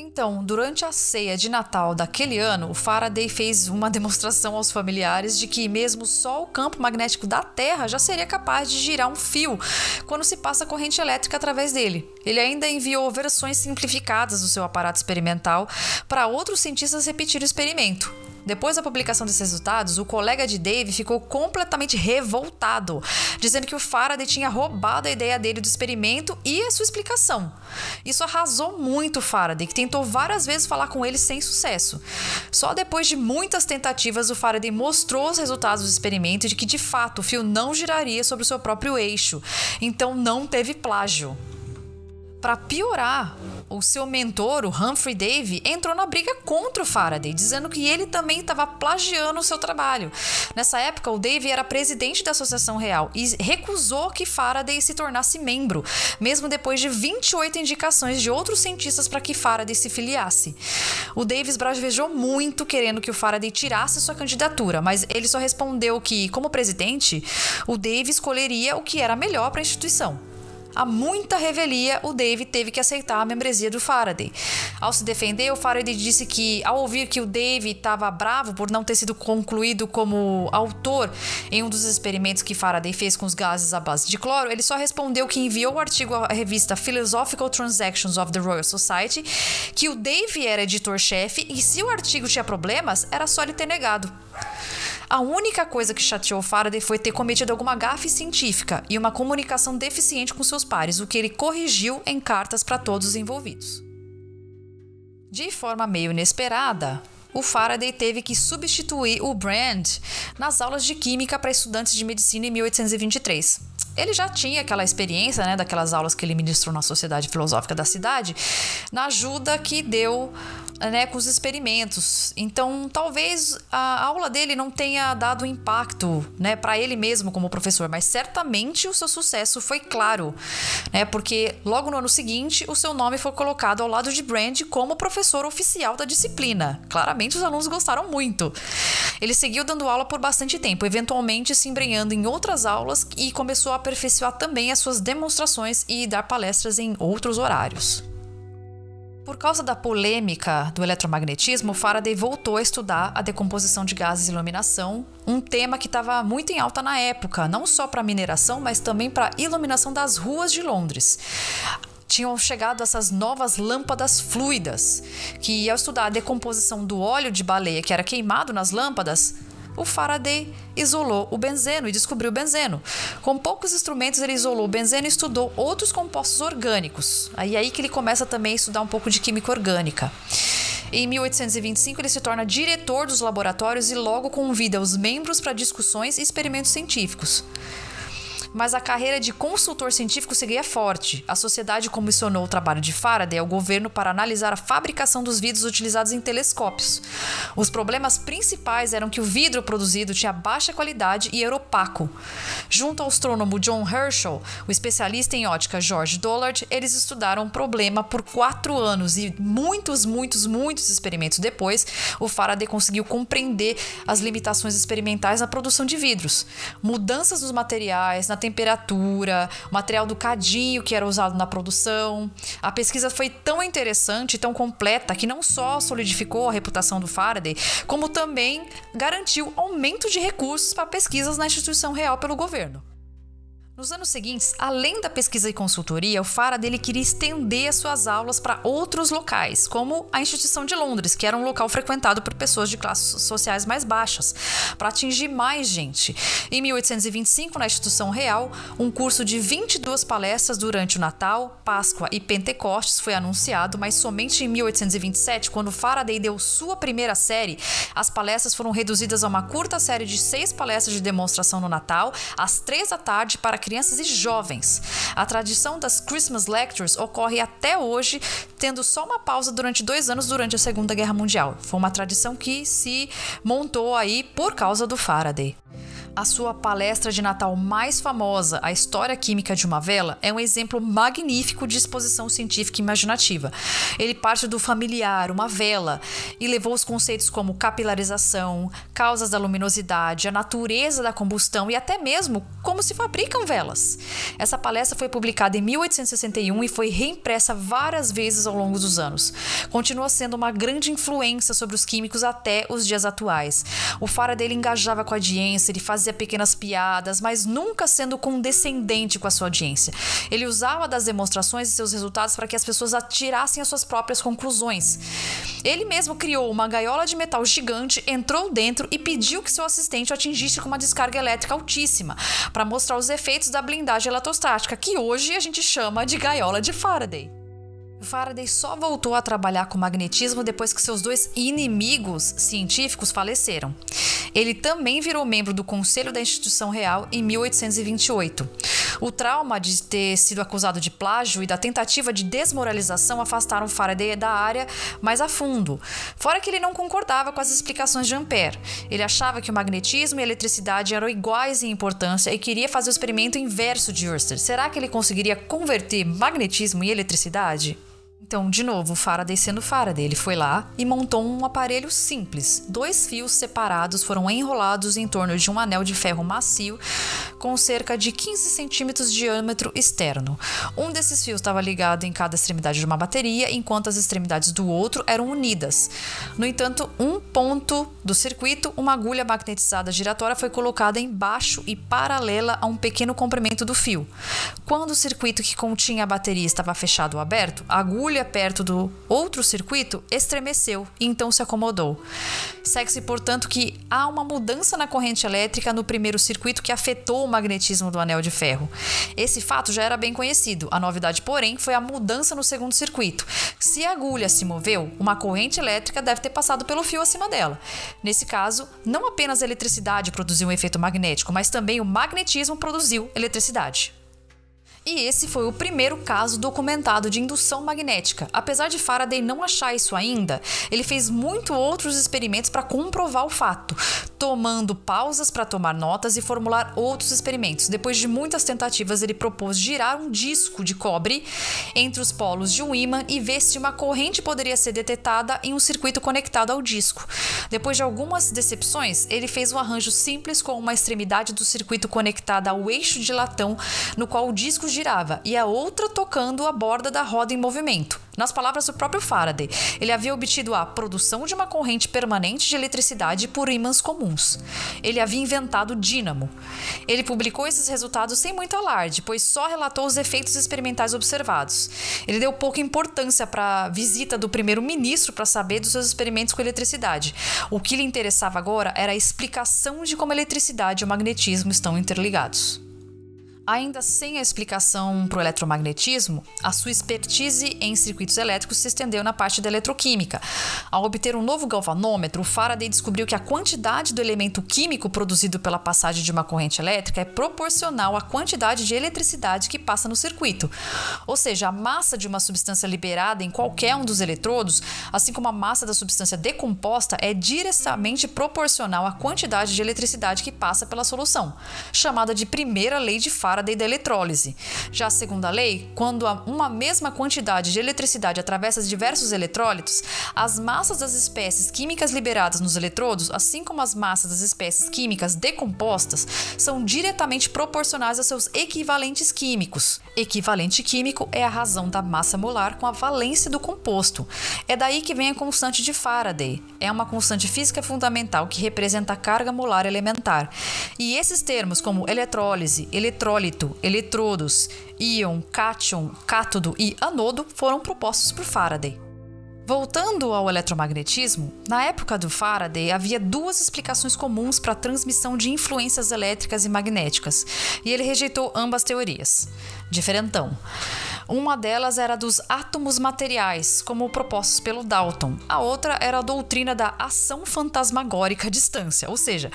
Então, durante a ceia de Natal daquele ano, o Faraday fez uma demonstração aos familiares de que mesmo só o campo magnético da Terra já seria capaz de girar um fio quando se passa corrente elétrica através dele. Ele ainda enviou versões simplificadas do seu aparato experimental para outros cientistas repetir o experimento. Depois da publicação desses resultados, o colega de Dave ficou completamente revoltado, dizendo que o Faraday tinha roubado a ideia dele do experimento e a sua explicação. Isso arrasou muito o Faraday, que tentou várias vezes falar com ele sem sucesso. Só depois de muitas tentativas, o Faraday mostrou os resultados do experimento de que de fato o fio não giraria sobre o seu próprio eixo, então não teve plágio. Para piorar, o seu mentor, o Humphrey Davy, entrou na briga contra o Faraday, dizendo que ele também estava plagiando o seu trabalho. Nessa época, o Davy era presidente da Associação Real e recusou que Faraday se tornasse membro, mesmo depois de 28 indicações de outros cientistas para que Faraday se filiasse. O Davis bravejou muito querendo que o Faraday tirasse sua candidatura, mas ele só respondeu que, como presidente, o Davy escolheria o que era melhor para a instituição. A muita revelia, o Dave teve que aceitar a membresia do Faraday. Ao se defender, o Faraday disse que, ao ouvir que o Dave estava bravo por não ter sido concluído como autor em um dos experimentos que Faraday fez com os gases à base de cloro, ele só respondeu que enviou o artigo à revista Philosophical Transactions of the Royal Society, que o Dave era editor-chefe e se o artigo tinha problemas, era só ele ter negado. A única coisa que chateou Faraday foi ter cometido alguma gafe científica e uma comunicação deficiente com seus pares, o que ele corrigiu em cartas para todos os envolvidos. De forma meio inesperada, o Faraday teve que substituir o Brand nas aulas de química para estudantes de medicina em 1823. Ele já tinha aquela experiência, né, daquelas aulas que ele ministrou na Sociedade Filosófica da cidade, na ajuda que deu né, com os experimentos. Então, talvez a aula dele não tenha dado impacto, né, para ele mesmo como professor, mas certamente o seu sucesso foi claro, né, porque logo no ano seguinte o seu nome foi colocado ao lado de Brand como professor oficial da disciplina. Claramente os alunos gostaram muito. Ele seguiu dando aula por bastante tempo, eventualmente se embrenhando em outras aulas e começou a aperfeiçoar também as suas demonstrações e dar palestras em outros horários. Por causa da polêmica do eletromagnetismo, Faraday voltou a estudar a decomposição de gases e iluminação, um tema que estava muito em alta na época, não só para mineração, mas também para iluminação das ruas de Londres. Tinham chegado essas novas lâmpadas fluidas, que ao estudar a decomposição do óleo de baleia que era queimado nas lâmpadas, o Faraday isolou o benzeno e descobriu o benzeno. Com poucos instrumentos, ele isolou o benzeno e estudou outros compostos orgânicos. Aí é aí que ele começa também a estudar um pouco de química orgânica. Em 1825, ele se torna diretor dos laboratórios e logo convida os membros para discussões e experimentos científicos mas a carreira de consultor científico seguia forte. A sociedade comissionou o trabalho de Faraday ao governo para analisar a fabricação dos vidros utilizados em telescópios. Os problemas principais eram que o vidro produzido tinha baixa qualidade e era opaco. Junto ao astrônomo John Herschel, o especialista em ótica George Dollard, eles estudaram o problema por quatro anos e muitos, muitos, muitos experimentos depois, o Faraday conseguiu compreender as limitações experimentais na produção de vidros. Mudanças nos materiais, na temperatura, material do cadinho que era usado na produção. A pesquisa foi tão interessante, tão completa, que não só solidificou a reputação do Faraday, como também garantiu aumento de recursos para pesquisas na instituição real pelo governo. Nos anos seguintes, além da pesquisa e consultoria, o Faraday queria estender as suas aulas para outros locais, como a Instituição de Londres, que era um local frequentado por pessoas de classes sociais mais baixas, para atingir mais gente. Em 1825, na Instituição Real, um curso de 22 palestras durante o Natal, Páscoa e Pentecostes foi anunciado, mas somente em 1827, quando Faraday deu sua primeira série, as palestras foram reduzidas a uma curta série de seis palestras de demonstração no Natal, às três da tarde, para crianças e jovens. A tradição das Christmas Lectures ocorre até hoje, tendo só uma pausa durante dois anos durante a Segunda Guerra Mundial. Foi uma tradição que se montou aí por causa do Faraday. A sua palestra de Natal mais famosa, A História Química de uma Vela, é um exemplo magnífico de exposição científica imaginativa. Ele parte do familiar, uma vela, e levou os conceitos como capilarização, causas da luminosidade, a natureza da combustão e até mesmo como se fabricam velas. Essa palestra foi publicada em 1861 e foi reimpressa várias vezes ao longo dos anos. Continua sendo uma grande influência sobre os químicos até os dias atuais. O Faraday engajava com a audiência, ele fazia fazia pequenas piadas, mas nunca sendo condescendente com a sua audiência. Ele usava das demonstrações e seus resultados para que as pessoas atirassem as suas próprias conclusões. Ele mesmo criou uma gaiola de metal gigante, entrou dentro e pediu que seu assistente o atingisse com uma descarga elétrica altíssima, para mostrar os efeitos da blindagem eletrostática, que hoje a gente chama de gaiola de Faraday. Faraday só voltou a trabalhar com magnetismo depois que seus dois inimigos científicos faleceram. Ele também virou membro do Conselho da Instituição Real em 1828. O trauma de ter sido acusado de plágio e da tentativa de desmoralização afastaram Faraday da área mais a fundo. Fora que ele não concordava com as explicações de Ampère. Ele achava que o magnetismo e a eletricidade eram iguais em importância e queria fazer o experimento inverso de Ørsted. Será que ele conseguiria converter magnetismo e eletricidade? Então, de novo, Faraday sendo Faraday, ele foi lá e montou um aparelho simples. Dois fios separados foram enrolados em torno de um anel de ferro macio com cerca de 15 centímetros de diâmetro externo. Um desses fios estava ligado em cada extremidade de uma bateria, enquanto as extremidades do outro eram unidas. No entanto, um ponto do circuito, uma agulha magnetizada giratória foi colocada embaixo e paralela a um pequeno comprimento do fio. Quando o circuito que continha a bateria estava fechado ou aberto, a agulha agulha perto do outro circuito estremeceu e então se acomodou. Segue-se, portanto, que há uma mudança na corrente elétrica no primeiro circuito que afetou o magnetismo do anel de ferro. Esse fato já era bem conhecido. A novidade, porém, foi a mudança no segundo circuito. Se a agulha se moveu, uma corrente elétrica deve ter passado pelo fio acima dela. Nesse caso, não apenas a eletricidade produziu um efeito magnético, mas também o magnetismo produziu eletricidade. E esse foi o primeiro caso documentado de indução magnética. Apesar de Faraday não achar isso ainda, ele fez muito outros experimentos para comprovar o fato, tomando pausas para tomar notas e formular outros experimentos. Depois de muitas tentativas, ele propôs girar um disco de cobre entre os polos de um ímã e ver se uma corrente poderia ser detectada em um circuito conectado ao disco. Depois de algumas decepções, ele fez um arranjo simples com uma extremidade do circuito conectada ao eixo de latão, no qual o disco girava e a outra tocando a borda da roda em movimento. Nas palavras do próprio Faraday, ele havia obtido a produção de uma corrente permanente de eletricidade por ímãs comuns. Ele havia inventado o dínamo. Ele publicou esses resultados sem muito alarde, pois só relatou os efeitos experimentais observados. Ele deu pouca importância para a visita do primeiro-ministro para saber dos seus experimentos com eletricidade. O que lhe interessava agora era a explicação de como a eletricidade e o magnetismo estão interligados. Ainda sem a explicação para o eletromagnetismo, a sua expertise em circuitos elétricos se estendeu na parte da eletroquímica. Ao obter um novo galvanômetro, Faraday descobriu que a quantidade do elemento químico produzido pela passagem de uma corrente elétrica é proporcional à quantidade de eletricidade que passa no circuito. Ou seja, a massa de uma substância liberada em qualquer um dos eletrodos, assim como a massa da substância decomposta, é diretamente proporcional à quantidade de eletricidade que passa pela solução, chamada de primeira lei de Faraday Faraday da eletrólise. Já a segunda lei, quando uma mesma quantidade de eletricidade atravessa diversos eletrólitos, as massas das espécies químicas liberadas nos eletrodos, assim como as massas das espécies químicas decompostas, são diretamente proporcionais aos seus equivalentes químicos. Equivalente químico é a razão da massa molar com a valência do composto. É daí que vem a constante de Faraday. É uma constante física fundamental que representa a carga molar elementar. E esses termos, como eletrólise, eletrólise, elétrolito, eletrodos, íon, cátion, cátodo e anodo foram propostos por Faraday. Voltando ao eletromagnetismo, na época do Faraday havia duas explicações comuns para a transmissão de influências elétricas e magnéticas, e ele rejeitou ambas teorias. Diferentão. Uma delas era dos átomos materiais, como propostos pelo Dalton. A outra era a doutrina da ação fantasmagórica à distância, ou seja,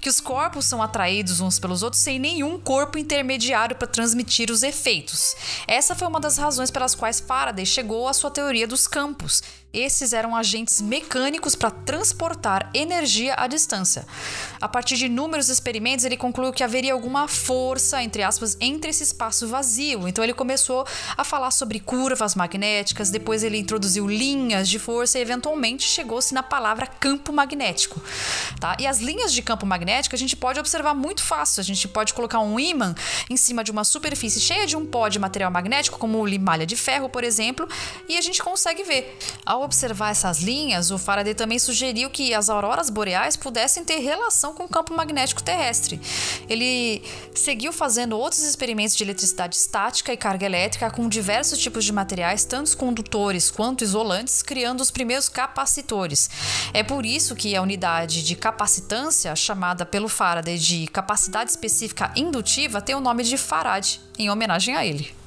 que os corpos são atraídos uns pelos outros sem nenhum corpo intermediário para transmitir os efeitos. Essa foi uma das razões pelas quais Faraday chegou à sua teoria dos campos, esses eram agentes mecânicos para transportar energia à distância. A partir de inúmeros experimentos, ele concluiu que haveria alguma força, entre aspas, entre esse espaço vazio. Então ele começou a falar sobre curvas magnéticas, depois ele introduziu linhas de força e eventualmente chegou-se na palavra campo magnético. Tá? E as linhas de campo magnético a gente pode observar muito fácil. A gente pode colocar um ímã em cima de uma superfície cheia de um pó de material magnético, como malha de ferro, por exemplo, e a gente consegue ver. Ao observar essas linhas, o Faraday também sugeriu que as auroras boreais pudessem ter relação com o campo magnético terrestre. Ele seguiu fazendo outros experimentos de eletricidade estática e carga elétrica com diversos tipos de materiais, tanto condutores quanto isolantes, criando os primeiros capacitores. É por isso que a unidade de capacitância, chamada pelo Faraday de capacidade específica indutiva, tem o nome de Farad, em homenagem a ele.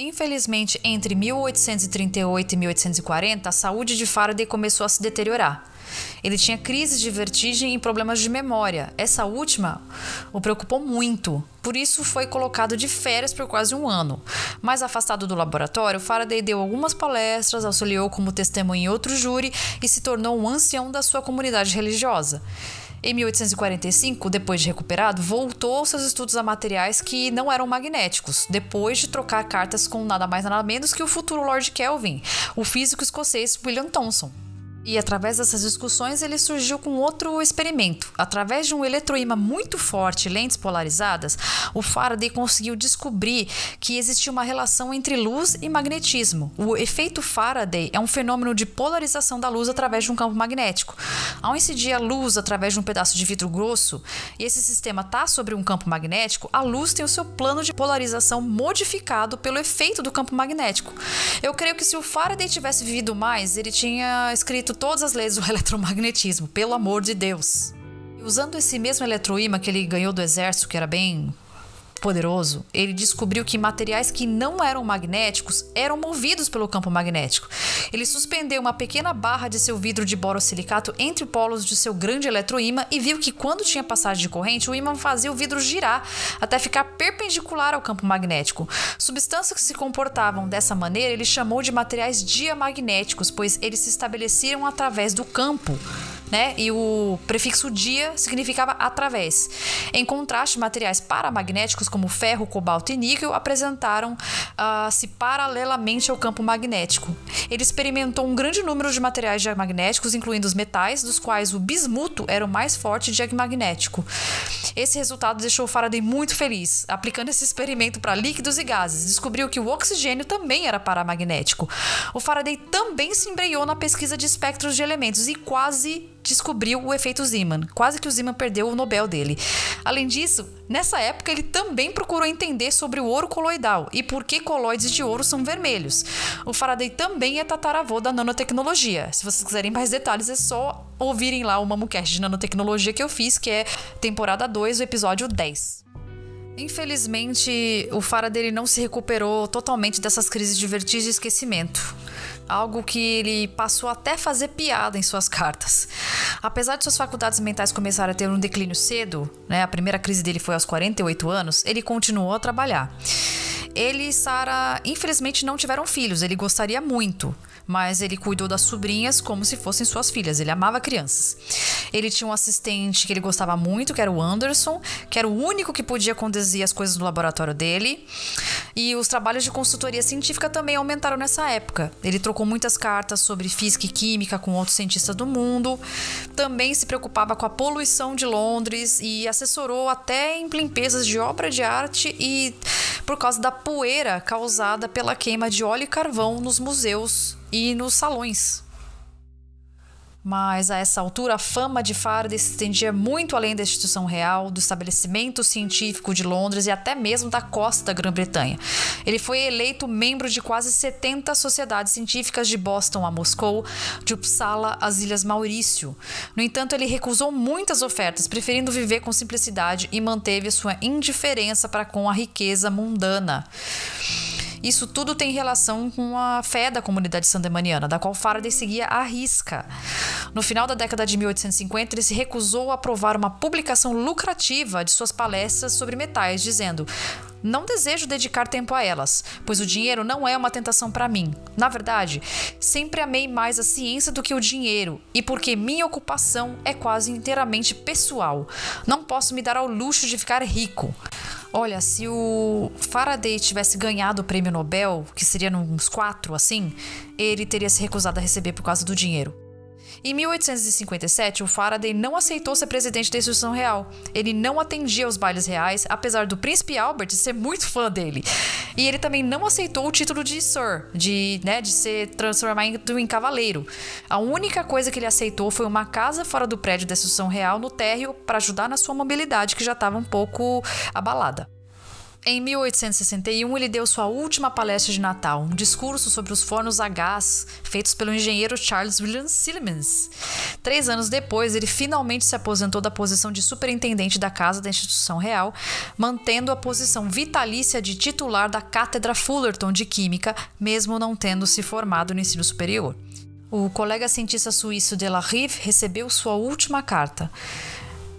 Infelizmente, entre 1838 e 1840, a saúde de Faraday começou a se deteriorar. Ele tinha crises de vertigem e problemas de memória. Essa última o preocupou muito. Por isso foi colocado de férias por quase um ano. Mais afastado do laboratório, Faraday deu algumas palestras, auxiliou como testemunha em outro júri e se tornou um ancião da sua comunidade religiosa. Em 1845, depois de recuperado, voltou seus estudos a materiais que não eram magnéticos, depois de trocar cartas com nada mais nada menos que o futuro Lord Kelvin, o físico escocês William Thomson. E através dessas discussões ele surgiu com outro experimento. Através de um eletroímã muito forte lentes polarizadas, o Faraday conseguiu descobrir que existia uma relação entre luz e magnetismo. O efeito Faraday é um fenômeno de polarização da luz através de um campo magnético. Ao incidir a luz através de um pedaço de vidro grosso e esse sistema está sobre um campo magnético, a luz tem o seu plano de polarização modificado pelo efeito do campo magnético. Eu creio que se o Faraday tivesse vivido mais, ele tinha escrito todas as leis do eletromagnetismo, pelo amor de Deus. E usando esse mesmo eletroímã que ele ganhou do exército, que era bem poderoso, ele descobriu que materiais que não eram magnéticos eram movidos pelo campo magnético. Ele suspendeu uma pequena barra de seu vidro de borosilicato entre polos de seu grande eletroímã e viu que quando tinha passagem de corrente, o ímã fazia o vidro girar até ficar perpendicular ao campo magnético. Substâncias que se comportavam dessa maneira ele chamou de materiais diamagnéticos, pois eles se estabeleciam através do campo né? E o prefixo dia significava através. Em contraste, materiais paramagnéticos como ferro, cobalto e níquel apresentaram-se uh, paralelamente ao campo magnético. Ele experimentou um grande número de materiais diamagnéticos, incluindo os metais, dos quais o bismuto era o mais forte diamagnético. Esse resultado deixou Faraday muito feliz. Aplicando esse experimento para líquidos e gases, descobriu que o oxigênio também era paramagnético. O Faraday também se embrenhou na pesquisa de espectros de elementos e quase descobriu o efeito Zeeman. Quase que o Zeeman perdeu o Nobel dele. Além disso, nessa época ele também procurou entender sobre o ouro coloidal e por que colóides de ouro são vermelhos. O Faraday também é tataravô da nanotecnologia. Se vocês quiserem mais detalhes, é só ouvirem lá o MamuCast de nanotecnologia que eu fiz, que é temporada 2, o episódio 10. Infelizmente, o Faraday não se recuperou totalmente dessas crises de vertigem e esquecimento algo que ele passou até fazer piada em suas cartas. Apesar de suas faculdades mentais começarem a ter um declínio cedo, né, a primeira crise dele foi aos 48 anos, ele continuou a trabalhar. Ele e Sara, infelizmente, não tiveram filhos, ele gostaria muito mas ele cuidou das sobrinhas como se fossem suas filhas. Ele amava crianças. Ele tinha um assistente que ele gostava muito, que era o Anderson, que era o único que podia conduzir as coisas no laboratório dele. E os trabalhos de consultoria científica também aumentaram nessa época. Ele trocou muitas cartas sobre física e química com outros cientistas do mundo. Também se preocupava com a poluição de Londres e assessorou até em limpezas de obra de arte e por causa da poeira causada pela queima de óleo e carvão nos museus e nos salões. Mas a essa altura, a fama de Faraday se estendia muito além da instituição real, do estabelecimento científico de Londres e até mesmo da costa da Grã-Bretanha. Ele foi eleito membro de quase 70 sociedades científicas de Boston a Moscou, de Uppsala às Ilhas Maurício. No entanto, ele recusou muitas ofertas, preferindo viver com simplicidade e manteve sua indiferença para com a riqueza mundana. Isso tudo tem relação com a fé da comunidade sandemaniana, da qual Faraday seguia à risca. No final da década de 1850, ele se recusou a aprovar uma publicação lucrativa de suas palestras sobre metais, dizendo: não desejo dedicar tempo a elas, pois o dinheiro não é uma tentação para mim. Na verdade, sempre amei mais a ciência do que o dinheiro, e porque minha ocupação é quase inteiramente pessoal. Não posso me dar ao luxo de ficar rico. Olha, se o Faraday tivesse ganhado o prêmio Nobel, que seria uns quatro assim, ele teria se recusado a receber por causa do dinheiro. Em 1857, o Faraday não aceitou ser presidente da instituição real. Ele não atendia aos bailes reais, apesar do príncipe Albert ser muito fã dele. E ele também não aceitou o título de Sir, de, né, de ser transformado em cavaleiro. A única coisa que ele aceitou foi uma casa fora do prédio da instituição real no térreo para ajudar na sua mobilidade, que já estava um pouco abalada. Em 1861, ele deu sua última palestra de Natal, um discurso sobre os fornos a gás feitos pelo engenheiro Charles William Siemens. Três anos depois, ele finalmente se aposentou da posição de superintendente da Casa da Instituição Real, mantendo a posição vitalícia de titular da Cátedra Fullerton de Química, mesmo não tendo se formado no ensino superior. O colega cientista suíço de la Rive recebeu sua última carta.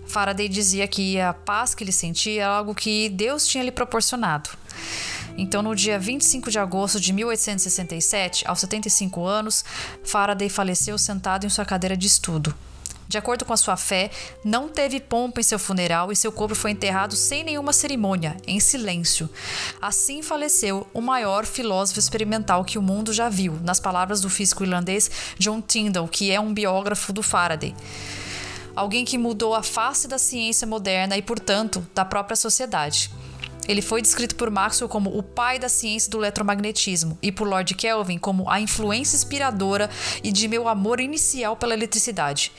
Faraday dizia que a paz que ele sentia era algo que Deus tinha lhe proporcionado. Então, no dia 25 de agosto de 1867, aos 75 anos, Faraday faleceu sentado em sua cadeira de estudo. De acordo com a sua fé, não teve pompa em seu funeral e seu corpo foi enterrado sem nenhuma cerimônia, em silêncio. Assim faleceu o maior filósofo experimental que o mundo já viu, nas palavras do físico irlandês John Tyndall, que é um biógrafo do Faraday. Alguém que mudou a face da ciência moderna e, portanto, da própria sociedade. Ele foi descrito por Maxwell como o pai da ciência do eletromagnetismo e por Lord Kelvin como a influência inspiradora e de meu amor inicial pela eletricidade.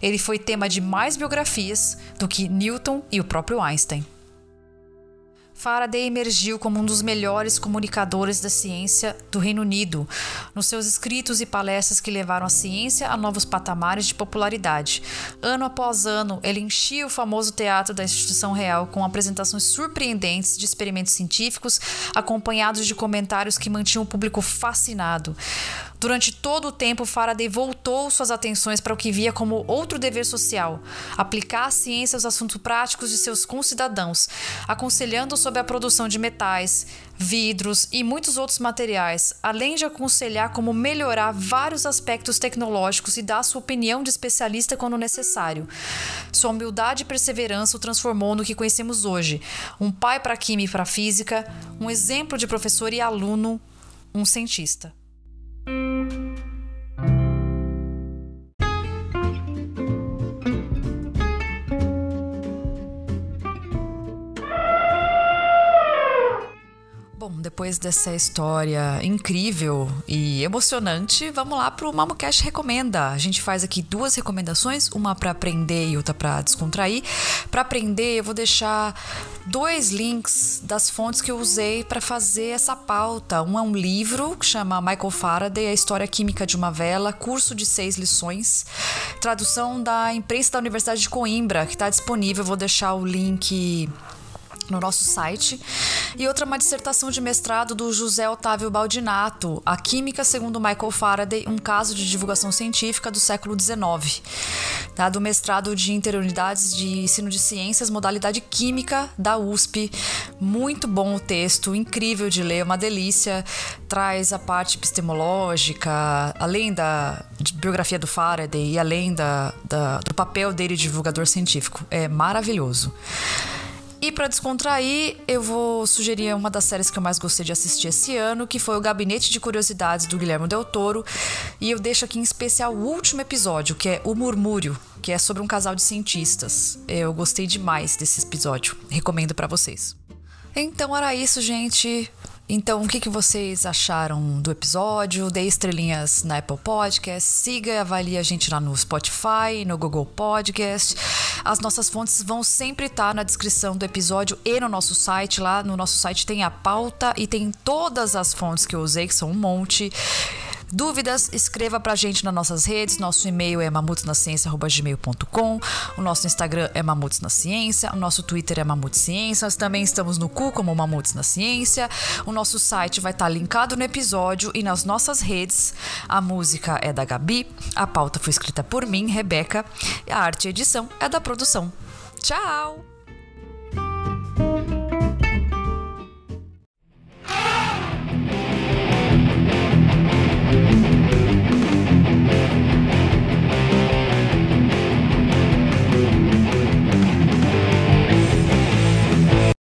Ele foi tema de mais biografias do que Newton e o próprio Einstein. Faraday emergiu como um dos melhores comunicadores da ciência do Reino Unido, nos seus escritos e palestras que levaram a ciência a novos patamares de popularidade. Ano após ano, ele enchia o famoso teatro da instituição real com apresentações surpreendentes de experimentos científicos, acompanhados de comentários que mantinham o público fascinado. Durante todo o tempo, Faraday voltou suas atenções para o que via como outro dever social: aplicar a ciência aos assuntos práticos de seus concidadãos, aconselhando sobre a produção de metais, vidros e muitos outros materiais, além de aconselhar como melhorar vários aspectos tecnológicos e dar sua opinião de especialista quando necessário. Sua humildade e perseverança o transformou no que conhecemos hoje: um pai para química e para a física, um exemplo de professor e aluno, um cientista. Música Bom, depois dessa história incrível e emocionante, vamos lá para o MamoCast Recomenda. A gente faz aqui duas recomendações, uma para aprender e outra para descontrair. Para aprender, eu vou deixar dois links das fontes que eu usei para fazer essa pauta. Um é um livro que chama Michael Faraday, A História Química de uma Vela, curso de seis lições, tradução da imprensa da Universidade de Coimbra, que está disponível. Eu vou deixar o link no nosso site. E outra uma dissertação de mestrado do José Otávio Baldinato, A Química segundo Michael Faraday, um caso de divulgação científica do século XIX. Tá? Do mestrado de interioridades de ensino de ciências, modalidade química da USP. Muito bom o texto, incrível de ler, uma delícia. Traz a parte epistemológica, além da biografia do Faraday e além da, da do papel dele de divulgador científico. É maravilhoso. E para descontrair, eu vou sugerir uma das séries que eu mais gostei de assistir esse ano, que foi o Gabinete de Curiosidades do Guilherme Del Toro. E eu deixo aqui em especial o último episódio, que é O Murmúrio, que é sobre um casal de cientistas. Eu gostei demais desse episódio. Recomendo para vocês. Então era isso, gente. Então, o que, que vocês acharam do episódio? Dê estrelinhas na Apple Podcast, siga e avalie a gente lá no Spotify, no Google Podcast. As nossas fontes vão sempre estar na descrição do episódio e no nosso site. Lá no nosso site tem a pauta e tem todas as fontes que eu usei, que são um monte. Dúvidas, escreva pra gente nas nossas redes. Nosso e-mail é mamutesnaciencia.gmail.com. O nosso Instagram é Mamutes na Ciência. O nosso Twitter é Mamutes Ciências. Também estamos no cu como Mamutes na Ciência. O nosso site vai estar linkado no episódio e nas nossas redes. A música é da Gabi. A pauta foi escrita por mim, Rebeca. E a arte e edição é da produção. Tchau!